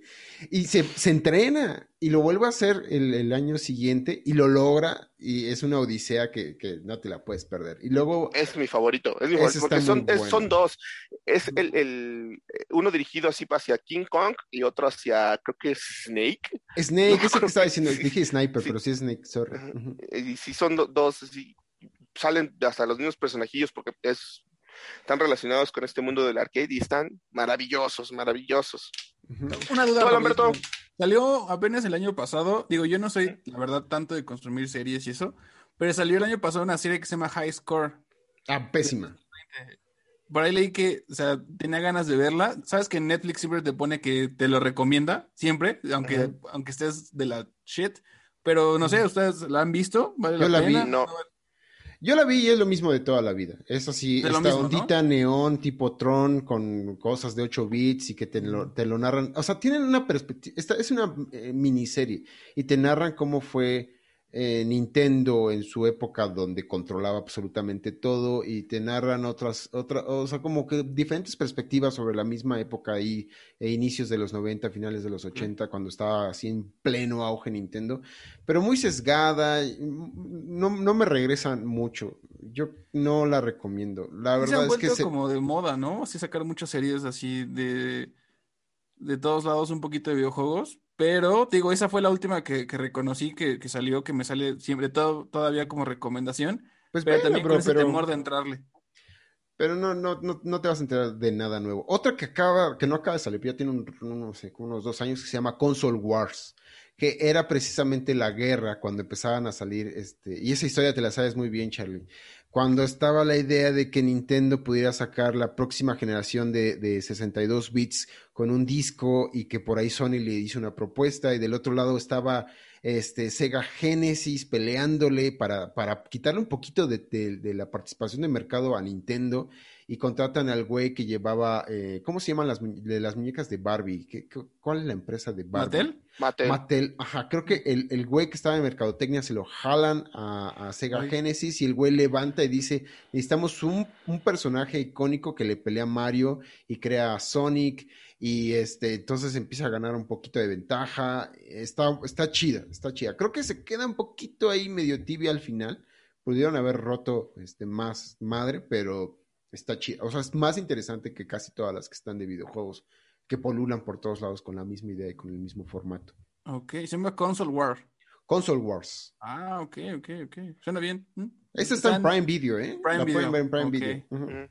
y se, se entrena y lo vuelve a hacer el, el, año siguiente y lo logra y es una odisea que, que, no te la puedes perder. Y luego... Es mi favorito, es mi favorito porque son, son dos. Es el, el, uno dirigido así hacia King Kong y otro hacia, creo que es Snake. Snake, es que estaba diciendo, dije Sniper, pero sí es Snake, sorry. Y si son dos, sí, salen hasta los mismos personajillos porque es, están relacionados con este mundo del arcade y están maravillosos, maravillosos. Una duda. Hola, Salió apenas el año pasado. Digo, yo no soy, la verdad, tanto de consumir series y eso. Pero salió el año pasado una serie que se llama High Score. Ah, pésima. Por ahí leí que, o sea, tenía ganas de verla. Sabes que Netflix siempre te pone que te lo recomienda, siempre, aunque, aunque estés de la shit. Pero no sé, ¿ustedes la han visto? ¿Vale yo la, vi, no. Yo la vi y es lo mismo de toda la vida. Es así, esta ondita neón tipo Tron con cosas de 8 bits y que te lo, te lo narran. O sea, tienen una perspectiva. Esta es una eh, miniserie y te narran cómo fue eh, Nintendo en su época donde controlaba absolutamente todo y te narran otras, otras, o sea, como que diferentes perspectivas sobre la misma época y, e inicios de los 90, finales de los 80, cuando estaba así en pleno auge Nintendo, pero muy sesgada, no, no me regresan mucho. Yo no la recomiendo. La verdad es que se... como de moda, ¿no? Así sacar muchas series así de de todos lados un poquito de videojuegos, pero digo, esa fue la última que, reconocí que, salió, que me sale siempre todo, todavía como recomendación. Pues pero también con ese temor de entrarle. Pero no, no, no, te vas a enterar de nada nuevo. Otra que acaba, que no acaba de salir, ya tiene no sé, unos dos años, que se llama Console Wars, que era precisamente la guerra cuando empezaban a salir, este, y esa historia te la sabes muy bien, Charlie cuando estaba la idea de que Nintendo pudiera sacar la próxima generación de, de, 62 bits con un disco y que por ahí Sony le hizo una propuesta y del otro lado estaba este, Sega Genesis peleándole para, para quitarle un poquito de, de, la participación de mercado a Nintendo y contratan al güey que llevaba, eh, ¿cómo se llaman las, de las muñecas de Barbie? ¿Qué, cuál es la empresa de Barbie? ¿Mattel? Mattel. Mattel, ajá, creo que el, el güey que estaba en Mercadotecnia se lo jalan a, a Sega Ay. Genesis y el güey levanta y dice, necesitamos un, un personaje icónico que le pelea a Mario y crea a Sonic y este, entonces empieza a ganar un poquito de ventaja, está, está chida, está chida. Creo que se queda un poquito ahí medio tibia al final, pudieron haber roto este, más madre, pero está chida. O sea, es más interesante que casi todas las que están de videojuegos, que polulan por todos lados con la misma idea y con el mismo formato. Ok, se llama Console War. Console Wars. Ah, ok, ok, ok. Suena bien. ¿Mm? Esta está en Prime Video, ¿eh? Prime la Video, pueden ver en Prime ok. Video.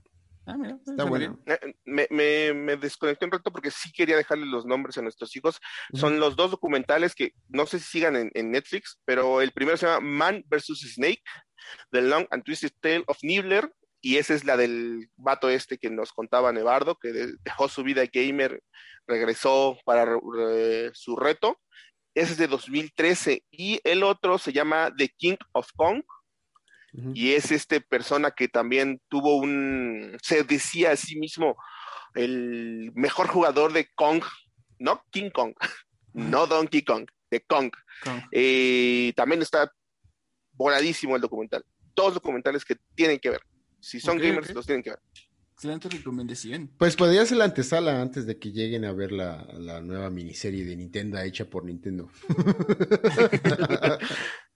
Ah, mira, Está. Eh, Me, me, me desconecté un rato porque sí quería dejarle los nombres a nuestros hijos. Son los dos documentales que no sé si sigan en, en Netflix, pero el primero se llama Man vs. Snake, The Long and Twisted Tale of Nibbler, y esa es la del vato este que nos contaba Nevardo, que de- dejó su vida gamer, regresó para su reto. Ese es de 2013. Y el otro se llama The King of Kong, Y es este persona que también tuvo un, se decía a sí mismo el mejor jugador de Kong, no King Kong, no Donkey Kong, de Kong. Con- Eh, también está voladísimo el documental. Todos documentales que tienen que ver. Si son gamers, los tienen que ver. Excelente recomendación. Pues podría ser la antesala antes de que lleguen a ver la, la nueva miniserie de Nintendo hecha por Nintendo.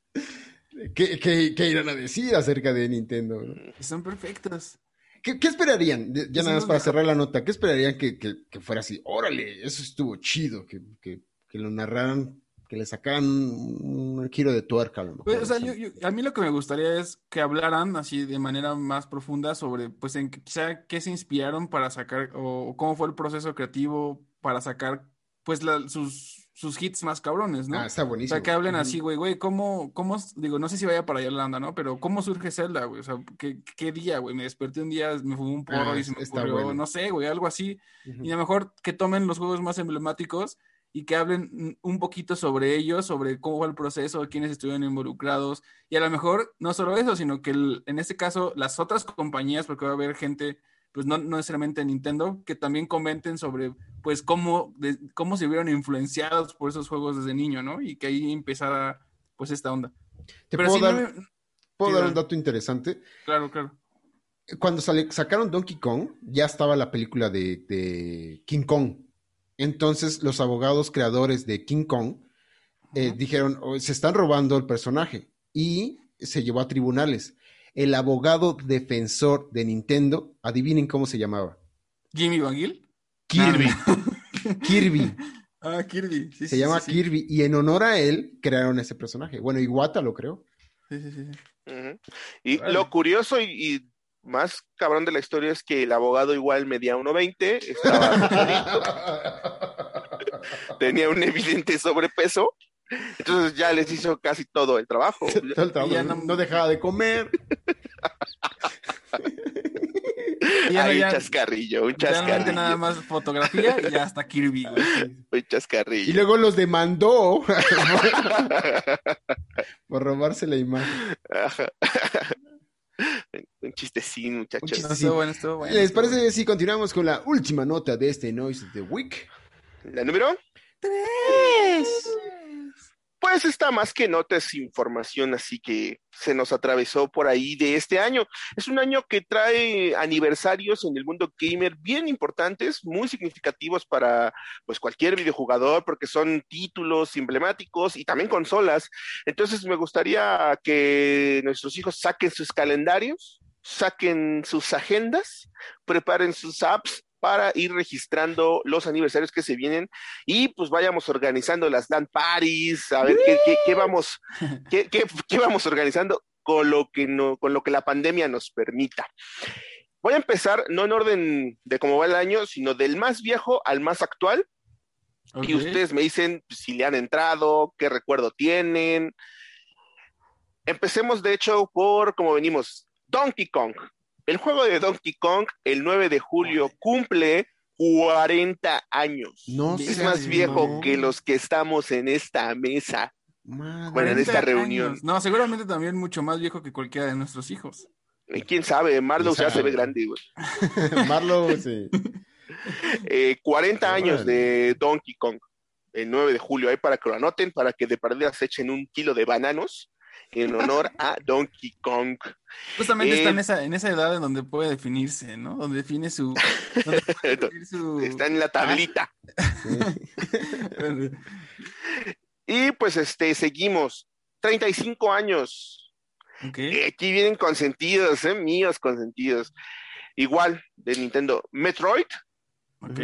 ¿Qué, qué, qué irán a decir acerca de Nintendo? no? Son perfectos. ¿Qué, qué esperarían? Ya nada más para cerrar la nota, ¿qué esperarían que, que- que fuera así? Órale, eso estuvo chido, que, que- que lo narraran, que le sacaran un, un giro de tuerca a lo mejor. Pues, o sea, yo- yo- a mí lo que me gustaría es que hablaran así de manera más profunda sobre, pues, en qué- quizá qué se inspiraron para sacar, o, o cómo fue el proceso creativo para sacar, pues, la- sus, sus hits más cabrones, ¿no? Ah, está O buenísimo. sea, que hablen así, güey, güey, ¿cómo, cómo, digo, no sé si vaya para allá la onda, ¿no? Pero ¿cómo surge Zelda, güey? O sea, ¿qué, qué día, güey? Me desperté un día, me fumé un porro Ah, y se me ocurrió, bueno. no sé, güey, algo así. Y a lo mejor que tomen los juegos más emblemáticos y que hablen un poquito sobre ellos, sobre cómo fue el proceso, quiénes estuvieron involucrados. Y a lo mejor no solo eso, sino que el- en este caso las otras compañías, porque va a haber gente, pues no, no necesariamente Nintendo, que también comenten sobre, pues, cómo, de- cómo se vieron influenciados por esos juegos desde niño, ¿no? Y que ahí empezara, pues, esta onda. Te Pero puedo dar, puedo sí, dar un dato interesante. Claro, claro. Cuando sale- sacaron Donkey Kong, ya estaba la película de, de King Kong. Entonces, los abogados creadores de King Kong eh, dijeron, "Oh, se están robando el personaje. Y se llevó a tribunales. El abogado defensor de Nintendo, adivinen cómo se llamaba. Jimmy Van Gill. Kirby. Kirby. Ah, Kirby. Sí, Se sí, llama sí, sí. Kirby. Y en honor a él, crearon ese personaje. Bueno, Iwata lo creó. Sí, sí, sí. Y lo curioso y, y más cabrón de la historia es que el abogado igual medía 1.20, estaba tenía un evidente sobrepeso, entonces ya les hizo casi todo el trabajo. Todo el trabajo, ya no, dejaba de comer. Y ya no- Hay un ya- chascarrillo, un Realmente chascarrillo, nada más fotografía y ya hasta Kirby, güey. un chascarrillo. Y luego los demandó por robarse la imagen. Ajá. un chistecín, muchachos. chiste- No, Sí. estuvo bueno, estuvo bueno. ¿Les estuvo parece si continuamos con la última nota de este Noise of the Week? ¿La número? Pues está más que notas información, así que se nos atravesó por ahí de este año. Es un año que trae aniversarios en el mundo gamer bien importantes, muy significativos para pues cualquier videojugador, porque son títulos emblemáticos y también consolas. Entonces me gustaría que nuestros hijos saquen sus calendarios, saquen sus agendas, preparen sus apps para ir registrando los aniversarios que se vienen y pues vayamos organizando las LAN parties, a ver qué, qué- qué vamos, qué, qué- vamos organizando con lo, que no, con lo que la pandemia nos permita. Voy a empezar no en orden de cómo va el año, sino del más viejo al más actual Ok. y ustedes me dicen si le han entrado, qué recuerdo tienen. Empecemos de hecho por como venimos, Donkey Kong. El juego de Donkey Kong el 9 de julio cumple 40 años. No es más viejo que los que estamos en esta mesa. Madre. Bueno, en 40 esta reunión. años. No, seguramente también mucho más viejo que cualquiera de nuestros hijos. Eh, ¿Quién sabe? Marlow ya se ve grande, güey. Marlow, sí. Eh, 40 años de Donkey Kong, el 9 de julio, ahí para que lo anoten, para que de perdida se echen un kilo de bananos en honor a Donkey Kong. Justamente está en Eh, esa, en esa edad en donde puede definirse, ¿no? Donde define su... donde puede definir su- Está en la tablita. Sí. Y pues este, seguimos. 35 años. Ok, Eh, aquí vienen consentidos, ¿eh? Míos consentidos. Igual, de Nintendo. Metroid ok.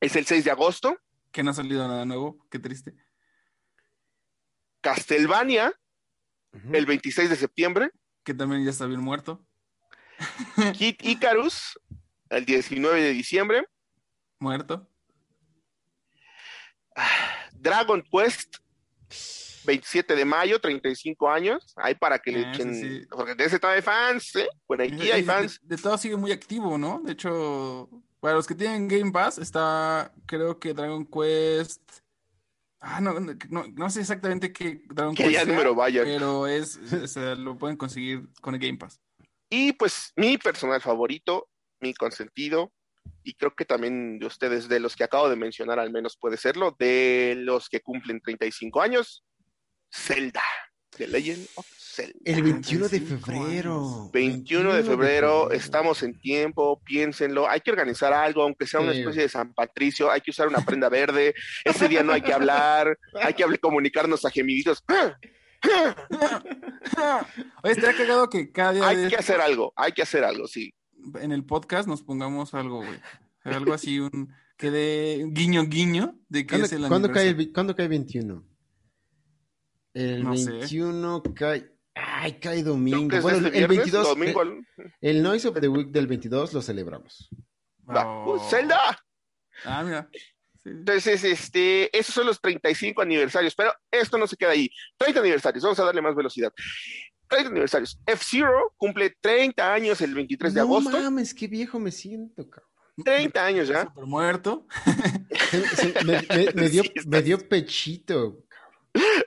es el 6 de agosto. Que no ha salido nada nuevo, qué triste. Castlevania, El 26 de septiembre. Que también ya está bien muerto. Kid Icarus, el 19 de diciembre. Muerto. Dragon Quest, 27 de mayo, 35 años. Ahí para que le Ah, echen. sí. Porque de ese está de fans, ¿eh? Por aquí hay fans. De, de todo sigue muy activo, ¿no? De hecho, para los que tienen Game Pass, está, creo que Dragon Quest. Ah, no, no, no- sé exactamente qué Dragon Que Quest sea, número vaya. pero es, o sea, lo pueden conseguir con el Game Pass. Y pues mi personal favorito, mi consentido, y creo que también de ustedes, de los que acabo de mencionar al menos puede serlo, de los que cumplen 35 años, Zelda, The Legend of Zelda. El 21 de 35 febrero. años. 21 de febrero, estamos en tiempo, piénsenlo, hay que organizar algo, aunque sea una especie de San Patricio, hay que usar una prenda verde, ese día no hay que hablar, hay que hablar- comunicarnos a gemiditos, Oye, estaría cagado que cada día hay de- que hacer algo, hay que hacer algo, sí. en el podcast nos pongamos algo, güey. Algo así, un que de guiño guiño de que ¿Cuándo, es el cuándo cae ¿cuándo cae 21? El No sé. 21 cae. Ay, cae domingo. Bueno, este el viernes, 22. domingo, el, el Noise of the Week del 22 lo celebramos. Oh. ¡Uh, Zelda! Ah, mira. Sí. Entonces, este, esos son los 35 aniversarios, pero esto no se queda ahí. 30 aniversarios, vamos a darle más velocidad. 30 aniversarios. F-Zero cumple 30 años el 23 de no agosto. mames, qué viejo me siento, cabrón. 30 años ya. Súper muerto. Me, me- me dio, me dio pechito.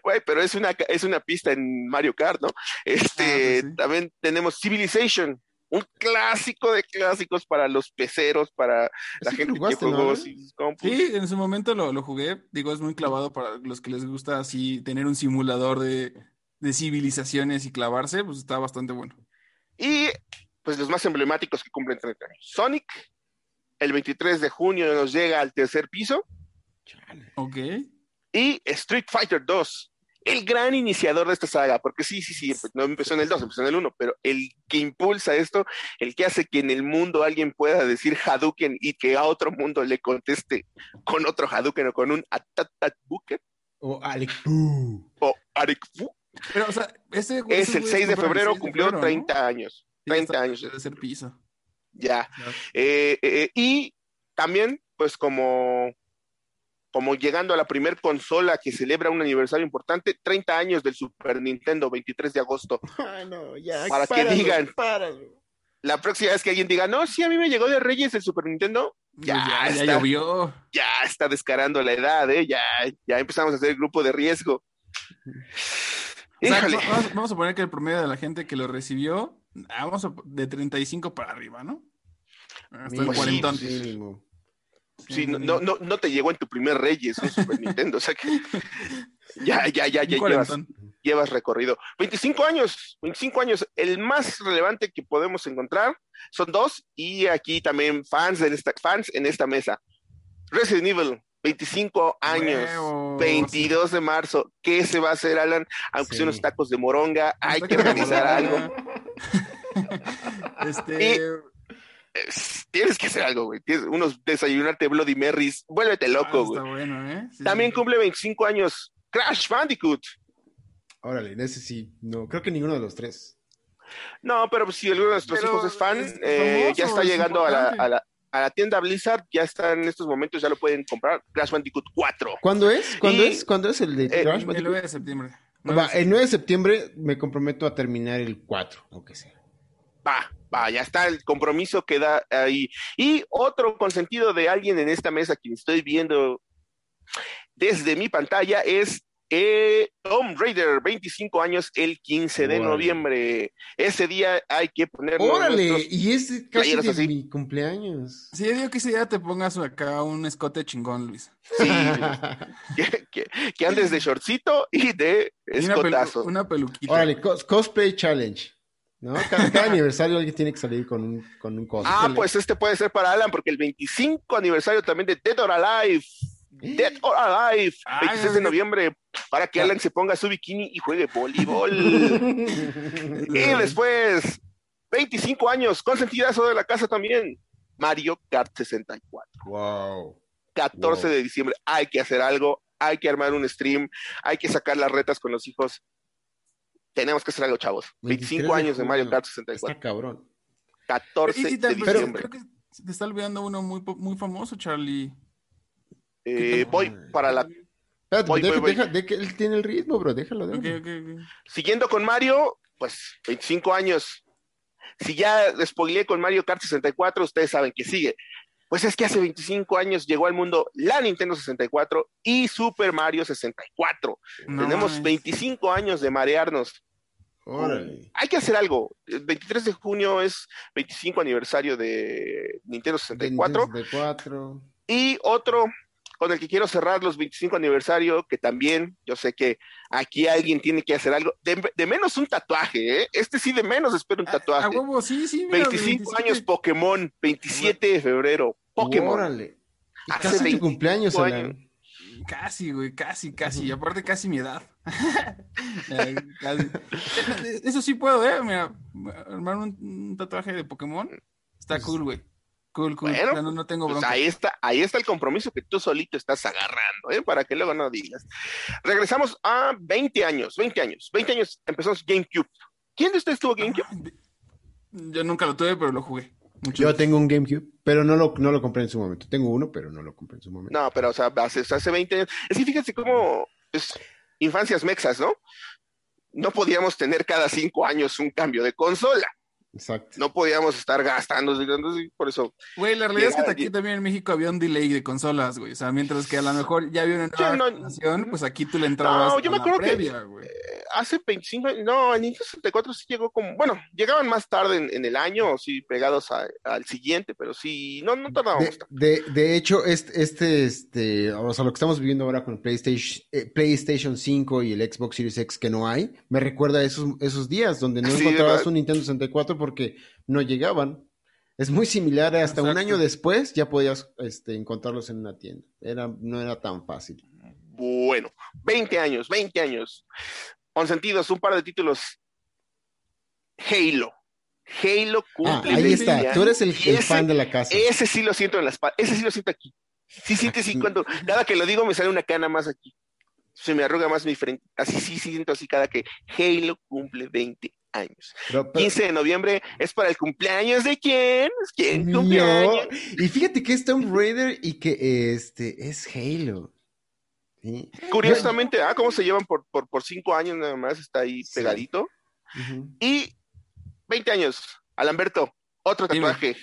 Güey, pero es una, es una pista en Mario Kart, ¿no? Este, Ah, pues sí. también tenemos Civilization, un clásico de clásicos para los peceros, para la gente que jugaste, jugó ¿no? sus compus. Sí, en su momento lo, lo jugué. Digo, es muy clavado para los que les gusta así tener un simulador de, de civilizaciones y clavarse, pues está bastante bueno. Y pues los más emblemáticos que cumplen 30 años. Sonic, el 23 de junio nos llega al tercer piso. Chale. Ok. Y Street Fighter 2, el gran iniciador de esta saga, porque sí, sí, sí, no empezó en el 2, empezó en el 1, pero el que impulsa esto, el que hace que en el mundo alguien pueda decir Hadouken y que a otro mundo le conteste con otro Hadouken o con un Atatabuken O Alec. O Arekfu, Pero, o sea, ese es el güeyes 6 de febrero, 6 de cumplió febrero, ¿no? 30 años, Sí, 30 está- años, Debe ser piso. ya. Claro. Eh, eh, y también, pues como, como llegando a la primer consola que celebra un aniversario importante, 30 años del Super Nintendo, 23 de agosto. Ay, no, ya. Para que páralo, digan. páralo. La próxima vez que alguien diga, no, sí, a mí me llegó de Reyes el Super Nintendo, Pues Ya ya, ya está. llovió. ya está descarando la edad, ¿eh? Ya, ya empezamos a hacer el grupo de riesgo. O sea, vamos, vamos a poner que el promedio de la gente que lo recibió, ah, vamos a, de 35 para arriba, ¿no? Hasta el Mínimo, Pues sí, cuarentón. mínimo. Sí, no, no, no, no te llegó en tu primer Reyes un Super Nintendo, o sea que ya, ya, ya, ya llevas, recorrido. 25 años, 25 años. El más relevante que podemos encontrar son dos y aquí también fans en esta, fans en esta mesa. Resident Evil, 25 años. Huevos. 22 de marzo, ¿qué se va a hacer, Alan? Aunque Sí. sea unos tacos de moronga, hay que organizar algo. Este, Es- tienes que hacer algo, güey. Tienes unos desayunarte Bloody Marys, vuélvete ah, loco, está güey. bueno, ¿eh? Sí, También sí. cumple 25 años Crash Bandicoot. Órale, en ese sí. No, creo que ninguno de los tres. No, pero si alguno de nuestros Pero hijos es fan, es eh, famoso, ya está es llegando a la, importante. a, la, a la tienda Blizzard, ya está en estos momentos, ya lo pueden comprar. Crash Bandicoot 4. ¿Cuándo es? ¿Cuándo Y- es? ¿Cuándo es el de Eh, Crash El Bandicoot? 9 de septiembre. Va, el 9 de septiembre me comprometo a terminar el 4, aunque sea. Va, va, ya está el compromiso que da ahí. Y otro consentido de alguien en esta mesa que estoy viendo desde mi pantalla es eh, Tomb Raider, 25 años el 15 de Órale. noviembre. Ese día hay que ponernos Órale, y es casi de así. mi cumpleaños. Sí, yo digo que ese día te pongas acá un escote chingón, Luis. Sí, que, que- que andes de shortcito y de Y una, pelu- escotazo. una peluquita. Órale, cos- cosplay challenge. ¿No? Cada, cada aniversario alguien tiene que salir con un, con un cosplay. Ah, pues este puede ser para Alan, porque el 25 aniversario también de Dead or Alive. Dead or Alive, Ah, 26 ya, de noviembre, para que Alan se ponga su bikini y juegue voleibol. y después, 25 años, consentidazo de la casa también, Mario Kart 64. wow. 14 Wow. de diciembre, hay que hacer algo, hay que armar un stream, hay que sacar las retas con los hijos. Tenemos que hacer algo, chavos. 23 25 de años de Mario. Kart Está 64. cabrón. 14 Y- y de pero diciembre. creo que te está olvidando uno muy, muy famoso, Charlie. Eh, voy para la Espérate, Voy, deja, voy, de que él tiene el ritmo, bro. Déjalo, déjalo. Ok, ok, ok. Siguiendo con Mario, pues 25 años. Si ya spoileé con Mario Kart 64, ustedes saben que sigue. Pues es que hace 25 años llegó al mundo la Nintendo 64 y Super Mario 64. No Tenemos mames. 25 años de marearnos. Órale. Hay que hacer algo. El 23 de junio es 25 aniversario de Nintendo 64 64. y otro con el que quiero cerrar los 25 aniversario, que también yo sé que aquí alguien tiene que hacer algo, de, de menos un tatuaje, ¿eh? Este sí de menos espero un A, a tatuaje. huevo, sí, sí. mira, 25 27. años Pokémon, 27 de febrero, Pokémon. Órale. Hace casi tu 25 cumpleaños, años. Casi, güey, casi, casi. Y aparte, casi mi edad. Eh, casi. Eso sí puedo, ¿eh? Mira, armar un, un tatuaje de Pokémon. Está cool, güey. Cool, cool. Bueno, O sea, no, no tengo Pues ahí está, ahí está el compromiso que tú solito estás agarrando, ¿eh? Para que luego no digas. Regresamos a 20 años, 20 años, 20 años empezamos GameCube. ¿Quién de ustedes tuvo GameCube? Ay, Yo nunca lo tuve, pero lo jugué. Mucho. Yo tengo un GameCube, pero no lo, no lo compré en su momento. Tengo uno, pero no lo compré en su momento. No, pero o sea, hace, hace 20 años. Es que fíjense cómo es infancias mexas, ¿no? No podíamos tener cada cinco años un cambio de consola. Exacto. No podíamos estar gastando, entonces, por eso. Güey, la realidad es que aquí también en México había un delay de consolas, güey. O sea, mientras que a lo mejor ya había una nueva no- generación, pues aquí tú le entrabas No, yo me acuerdo que- previa, güey. eh, hace 25 años, no, en Nintendo 64 sí llegó como, bueno, llegaban más tarde en, en el año, sí, pegados a- al siguiente, pero sí, no, no tardábamos. De, de, de hecho, este, este, este, o sea, lo que estamos viviendo ahora con el PlayStation, eh, PlayStation 5 y el Xbox Series X que no hay, me recuerda a esos, esos días donde no Sí, encontrabas un Nintendo 64 porque no llegaban. Es muy similar, hasta un año después ya podías este, encontrarlos en una tienda. Era, no era tan fácil. Bueno, 20 años, 20 años. Consentidos, un par de títulos. Halo. Halo Ah, cumple ahí 20 está, tú eres el, ese- fan de la casa. Ese sí lo siento en las pa- ese sí lo siento aquí. Sí siente así Aquí. cuando cada que lo digo me sale una cana más aquí. Se me arruga más mi frente. Así sí, sí siento así cada que Halo cumple 20 años. Pero- pero- 15 de noviembre es para el cumpleaños de quién? ¿Quién No. cumpleaños? Y fíjate que es Tomb Raider y que este es Halo. Sí. Curiosamente, ah, cómo se llevan por, por, por cinco años nada más, está ahí Sí. pegadito. Y 20 años, Alamberto, otro Dime. tatuaje,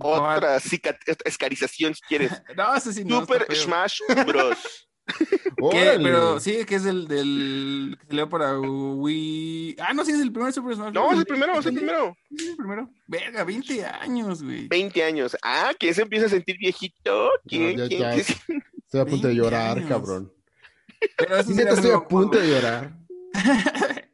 otra cicat- escarización si quieres. No, ese sí no. Super. Smash Bros. Pero sí, que es el del que salió para Wii. Ah, no, sí, es el primer Super Smash. No, Bros. es el primero, es el primero. Sí, el primero. Verga, 20 años, güey. 20 años. Ah, ¿quién se empieza a sentir viejito? ¿Quién? No, ya- ¿Quién? ya. ¿Quién? Estoy a punto de 20 llorar, años. cabrón. Pero eso Sí, estoy a punto de llorar.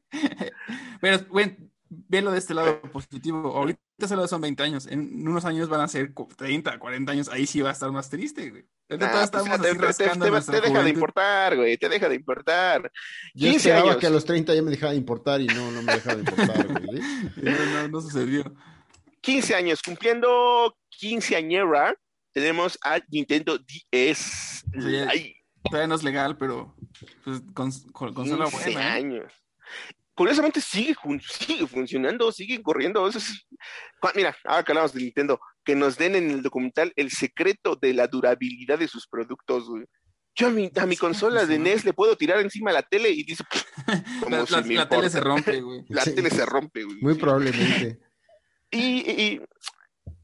Pero, güey, velo de este lado positivo. Ahorita solo son 20 años. En unos años van a ser cu- 30, 40 años. Ahí sí va a estar más triste, güey. Ah, todos pues, estamos te, así te- te- te- deja de importar, güey, te deja de importar. Yo 15 esperaba años. que a los 30 ya me dejara de importar y no, no me deja de importar, güey. No, no, no sucedió. 15 años, cumpliendo 15 añera, tenemos a Nintendo DS. Sí. Todavía no es legal, pero pues, con, con, consola 15 buena. ¿eh? Curiosamente sigue, fun- sigue funcionando, sigue corriendo. Eso es- Mira, ahora que hablamos de Nintendo, que nos den en el documental el secreto de la durabilidad de sus productos, güey. Yo a mi, a mi Sí, consola de sí. NES le puedo tirar encima la tele y dice, como La, si la- me la tele se rompe, güey. La Sí. tele se rompe, güey. Muy probablemente. Y, y- y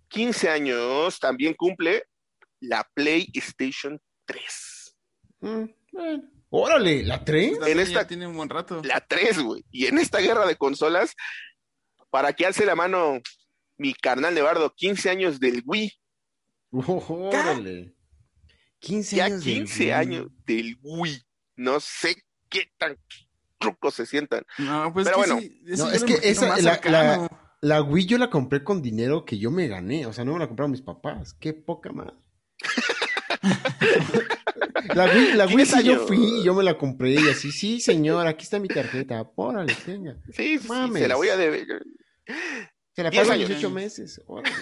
15 años también cumple la PlayStation 3. Mm, bueno. Órale, ¿la 3? También En ya esta- tiene un buen rato. La 3, güey. Y en esta guerra de consolas, para que alce la mano mi carnal de Bardo, 15 años del Wii. Órale. 15 Ya años. del 15 Wii. años del Wii. No sé qué tan trucos se sientan. No, pues Pero que bueno. sí, No, es que esa- la- cercano. La Wii yo la compré con dinero que yo me gané. O sea, no me la compraron mis papás. Qué poca madre. La Wii, la Wii 10 sí yo fui y yo me la compré y así, sí, señor, aquí está mi tarjeta. Órale, tenga. Sí, sí, sí, Mames. se la voy a deber. Se la 10 pago en años. 18 meses. Órale.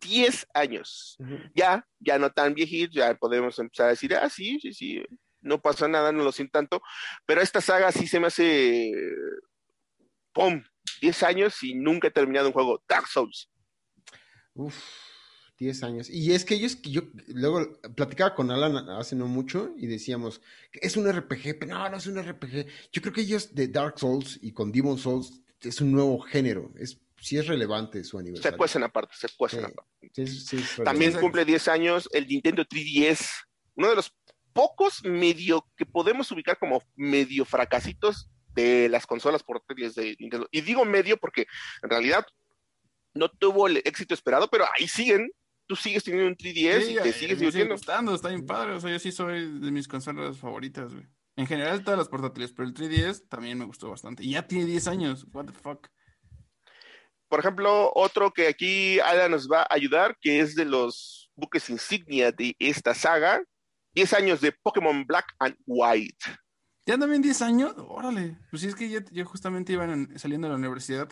10 años. Ya, ya no tan viejitos, ya podemos empezar a decir, ah, sí, sí, sí, no pasa nada, no lo siento tanto. Pero esta saga sí se me hace. ¡Pum! 10 años y nunca he terminado un juego. Dark Souls. Uf, 10 años. Y es que ellos, que yo luego platicaba con Alan hace no mucho y decíamos, es un RPG, pero no, no es un RPG. Yo creo que ellos de Dark Souls y con Demon Souls es un nuevo género. Es, sí es relevante su Se aniversario. cuecen aparte, se cuecen Sí. aparte. Sí, sí, También cumple 10 años el Nintendo 3DS. Uno de los pocos medio que podemos ubicar como medio fracasitos de las consolas portátiles de Nintendo. Y digo medio porque en realidad no tuvo el éxito esperado, pero ahí siguen. Tú sigues teniendo un 3DS Sí, y te sigues divirtiendo. gustando, está bien padre. O sea, yo sí soy de mis consolas favoritas, güey. En general, todas las portátiles, pero el 3DS también me gustó bastante. Y ya tiene 10 años. What the fuck. Por ejemplo, otro que aquí Alan nos va a ayudar, que es de los buques insignia de esta saga, 10 años de Pokémon Black and White. ¿Ya también 10 años? Órale. Pues sí, es que yo, yo justamente iba en- saliendo de la universidad.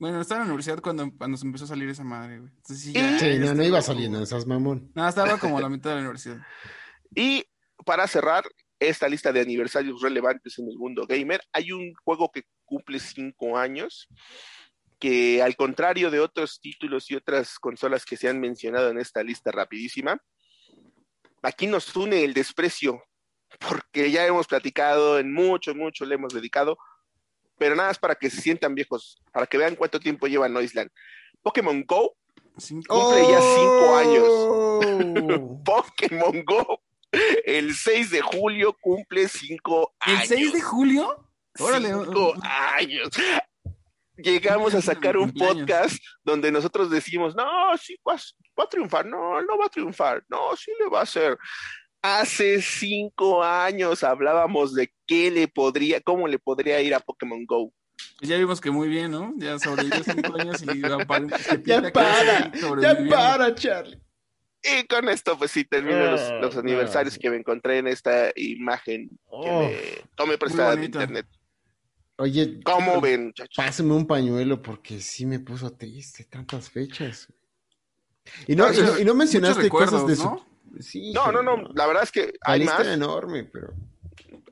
Bueno, estaba en la universidad cuando, cuando se empezó a salir esa madre, güey. Entonces sí, ya, Sí, ya no, no iba saliendo, esas mamón. No, estaba como a la mitad de la universidad. Y para cerrar esta lista de aniversarios relevantes en el mundo gamer, hay un juego que cumple 5 años, que al contrario de otros títulos y otras consolas que se han mencionado en esta lista rapidísima, aquí nos une el desprecio, porque ya hemos platicado en mucho, mucho le hemos dedicado, pero nada más para que se sientan viejos, para que vean cuánto tiempo lleva Noisland. Pokémon Go Cinco- Cumple ya cinco años. Pokémon Go. El 6 de julio cumple 5 ¿El años. 6 de julio? Órale. 5 años. Llegamos a sacar un podcast donde nosotros decimos, no, sí va, va a triunfar, no, no va a triunfar, no, sí le va a hacer. Hace cinco años hablábamos de qué le podría, cómo le podría ir a Pokémon Go. Pues ya vimos que muy bien, ¿no? Ya sobrevivió 5 años y Ya para, ya para, Charlie. Y con esto, pues sí, termino los, Ah, los aniversarios no. que me encontré en esta imagen que Oh. me tomé prestada de internet. Oye, ¿Cómo ven, muchachos? pásame un pañuelo porque sí me puso triste tantas fechas. Y no, y no, no mencionaste cosas de recuerdos, su... Sí, No, no, no, la verdad es que La hay lista más. enorme, pero...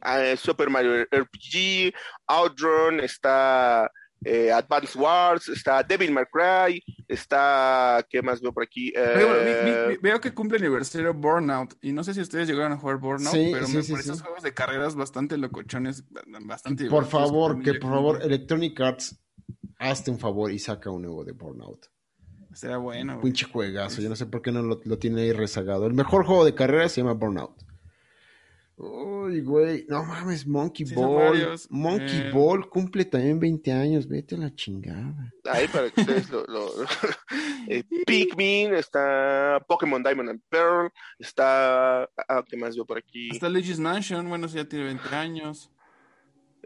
Ah, Super Mario RPG, Outrun, está eh, Advance Wars, está Devil May Cry, está, ¿qué más veo por aquí? Pero, bueno, vi- Eh, vi- vi- veo que cumple aniversario Burnout. Y no sé si ustedes llegaron a jugar Burnout, Sí, pero sí, me sí, parecen sí. juegos de carreras bastante locochones, bastante Por favor, que por favor. Electronic Arts, hazte un favor y saca un nuevo de Burnout. Será bueno. güey. Pinche juegazo, yo no sé por qué no lo, lo tiene ahí rezagado. El mejor juego de carrera se llama Burnout. Uy, güey, no mames, Monkey Sí, Ball. Monkey Eh, Ball cumple también 20 años, vete a la chingada. ahí para que ustedes lo... lo- eh, Pikmin, está Pokémon Diamond and Pearl, está... ah, ¿Qué más veo por aquí? Hasta Luigi's Mansion, bueno, sí, ya tiene 20 años.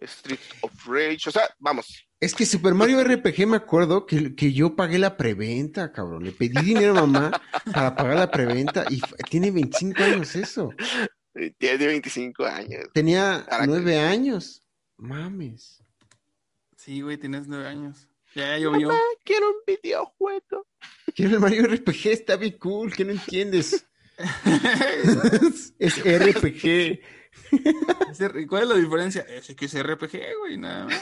Street of Rage, o sea, vamos. Es que Super Mario RPG me acuerdo que, que yo pagué la preventa, cabrón. Le pedí dinero a mamá para pagar la preventa y tiene 25 años eso. eh, Tiene 25 años. Tenía Caraca. 9 años. Mames. Sí, güey, tienes 9 años. Ya llovió. Mamá, quiero un videojuego. Quiero el Mario RPG, está bien cool, que no entiendes. es RPG. ¿Cuál es la diferencia? Ese que es RPG, güey, nada más.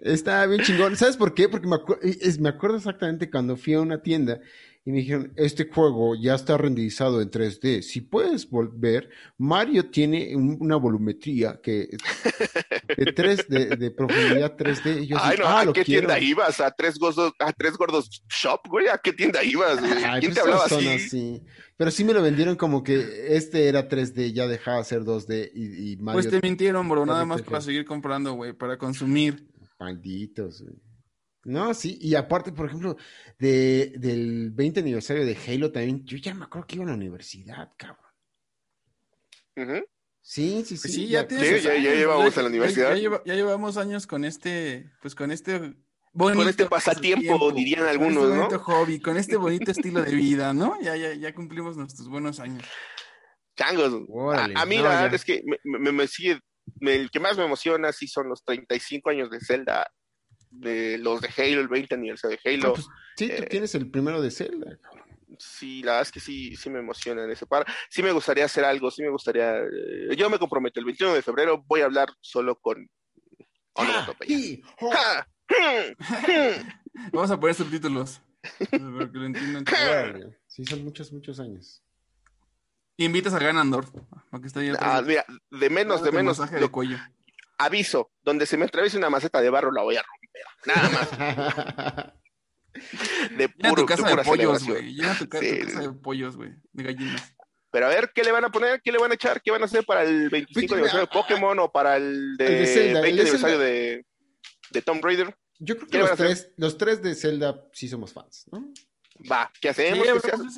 Está bien chingón. ¿Sabes por qué? Porque me, es- me acuerdo exactamente cuando fui a una tienda y me dijeron, este juego ya está renderizado en 3D. Si puedes volver, Mario tiene un- una volumetría que de, 3, de, de profundidad 3D. Yo Ay, así, no, ah, ¿a lo qué quiero. tienda ibas? ¿A tres gordos, a tres gordos shop, güey? ¿A qué tienda ibas, güey? Ay, ¿Quién pues te hablaba son así? Pero sí me lo vendieron como que este era 3D, ya dejaba de ser 2D y, y Mario Pues te mintieron, bro, nada más para seguir comprando, güey, para consumir. malditos. güey. No, sí, y aparte, por ejemplo, de, del 20 aniversario de Halo también, yo ya me acuerdo que iba a la universidad, cabrón. Sí, sí, sí. Pues sí, ya tienes Sí, ya- ya llevamos ya- a la ya- universidad. Ya, lleva- ya llevamos años con este, pues con este bonito Con este pasatiempo, dirían con algunos, este ¿no? bonito hobby, con este bonito estilo de vida, ¿no? Ya, ya, ya cumplimos nuestros buenos años. Changos. Órale, a, a mí no, la verdad es que me, me- me sigue, me- el que más me emociona sí son los 35 años de Zelda, de los de Halo, el 20 aniversario de Ah, Halo. pues, sí, tú eh, tienes el primero de Zelda, cabrón. Sí, la verdad es que sí, sí me emociona en ese par. Sí me gustaría hacer algo, sí me gustaría. eh, yo me comprometo, el 21 de febrero voy a hablar solo con. ¡Ja! Vamos a poner subtítulos. para que lo entiendan. Sí, son muchos, muchos años. Invitas a Ganondorf, esté ahí Ah, mira, de menos, de menos, masaje de lo- cuello. Aviso, donde se me atraviese una maceta de barro la voy a romper. Nada más, de puro, tu casa de pollos, güey. Llena tu, ca- tu Sí. casa de pollos, güey. De gallinas. Pero a ver, ¿qué le van a poner? ¿Qué le van a echar? ¿Qué van a hacer para el 25 Pues, aniversario de Pokémon o para el de, el de Zelda, el 20 de aniversario de, de Tomb Raider? Yo creo ¿Qué que los tres, los tres de Zelda sí somos fans, ¿no? Va, ¿qué hacemos? Sí,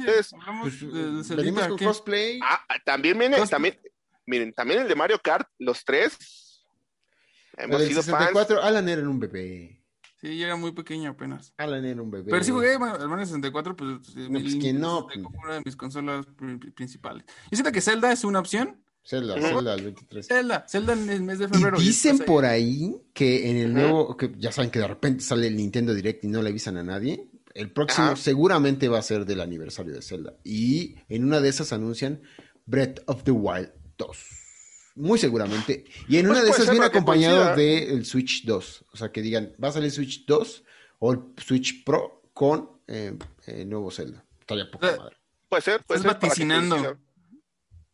¿Qué Ustedes- Pues, venimos con ¿qué? cosplay. Ah, también viene, Dos- también, miren, también el de Mario Kart, los tres. Hemos sido fans. 64, Alan era un bebé. Sí, yo era muy pequeño apenas. Alan era un bebé. Pero sí jugué bueno, el Mario 64, pues, No, mi- pues, ¿quién no? 64 fue una de mis consolas pri- principales. Yo siento que Zelda es una opción. Zelda. Zelda, el 23. Zelda, Zelda en el mes de Y febrero. dicen después por ahí que en el nuevo, que ya saben que de repente sale el Nintendo Direct y no le avisan a nadie. El próximo seguramente va a ser del aniversario de Zelda. Y en una de esas anuncian Breath of the Wild 2. Muy seguramente. Y en Pues una de esas viene acompañado del Switch 2. O sea, que digan, va a salir Switch 2 o el Switch Pro con eh, el nuevo Zelda. Estaría poca Eh, madre. Puede ser, puede Estás ser. para que vaticinando.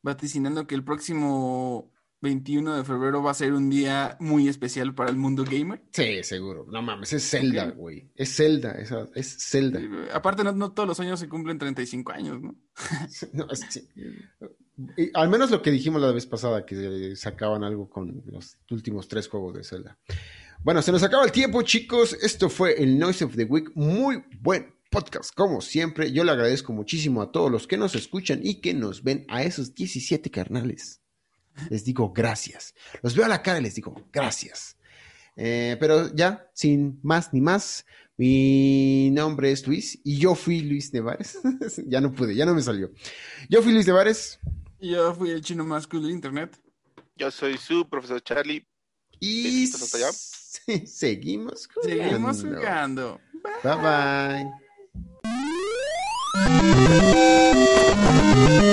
vaticinando que el próximo 21 de febrero va a ser un día muy especial para el mundo gamer. Sí, seguro. No mames, es Zelda, güey. Es Zelda, esa- es Zelda. Eh, Aparte, no, no todos los años se cumplen 35 años, ¿no? No, es- sí. Al menos lo que dijimos la vez pasada, que sacaban algo con los últimos tres juegos de Zelda. Bueno, se nos acaba el tiempo, chicos. Esto fue el Noise of the Week. Muy buen podcast, como siempre. Yo le agradezco muchísimo a todos los que nos escuchan y que nos ven a esos 17 carnales. Les digo gracias. Los veo a la cara y les digo gracias. Eh, pero ya, sin más ni más, mi nombre es Luis y yo fui Luis Nevares. ya no pude, ya no me salió. Yo fui Luis Nevares Yo fui el chino más cool de internet. Yo soy su profesor Charlie. y hasta allá. seguimos jugando. Seguimos jugando. Bye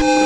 bye.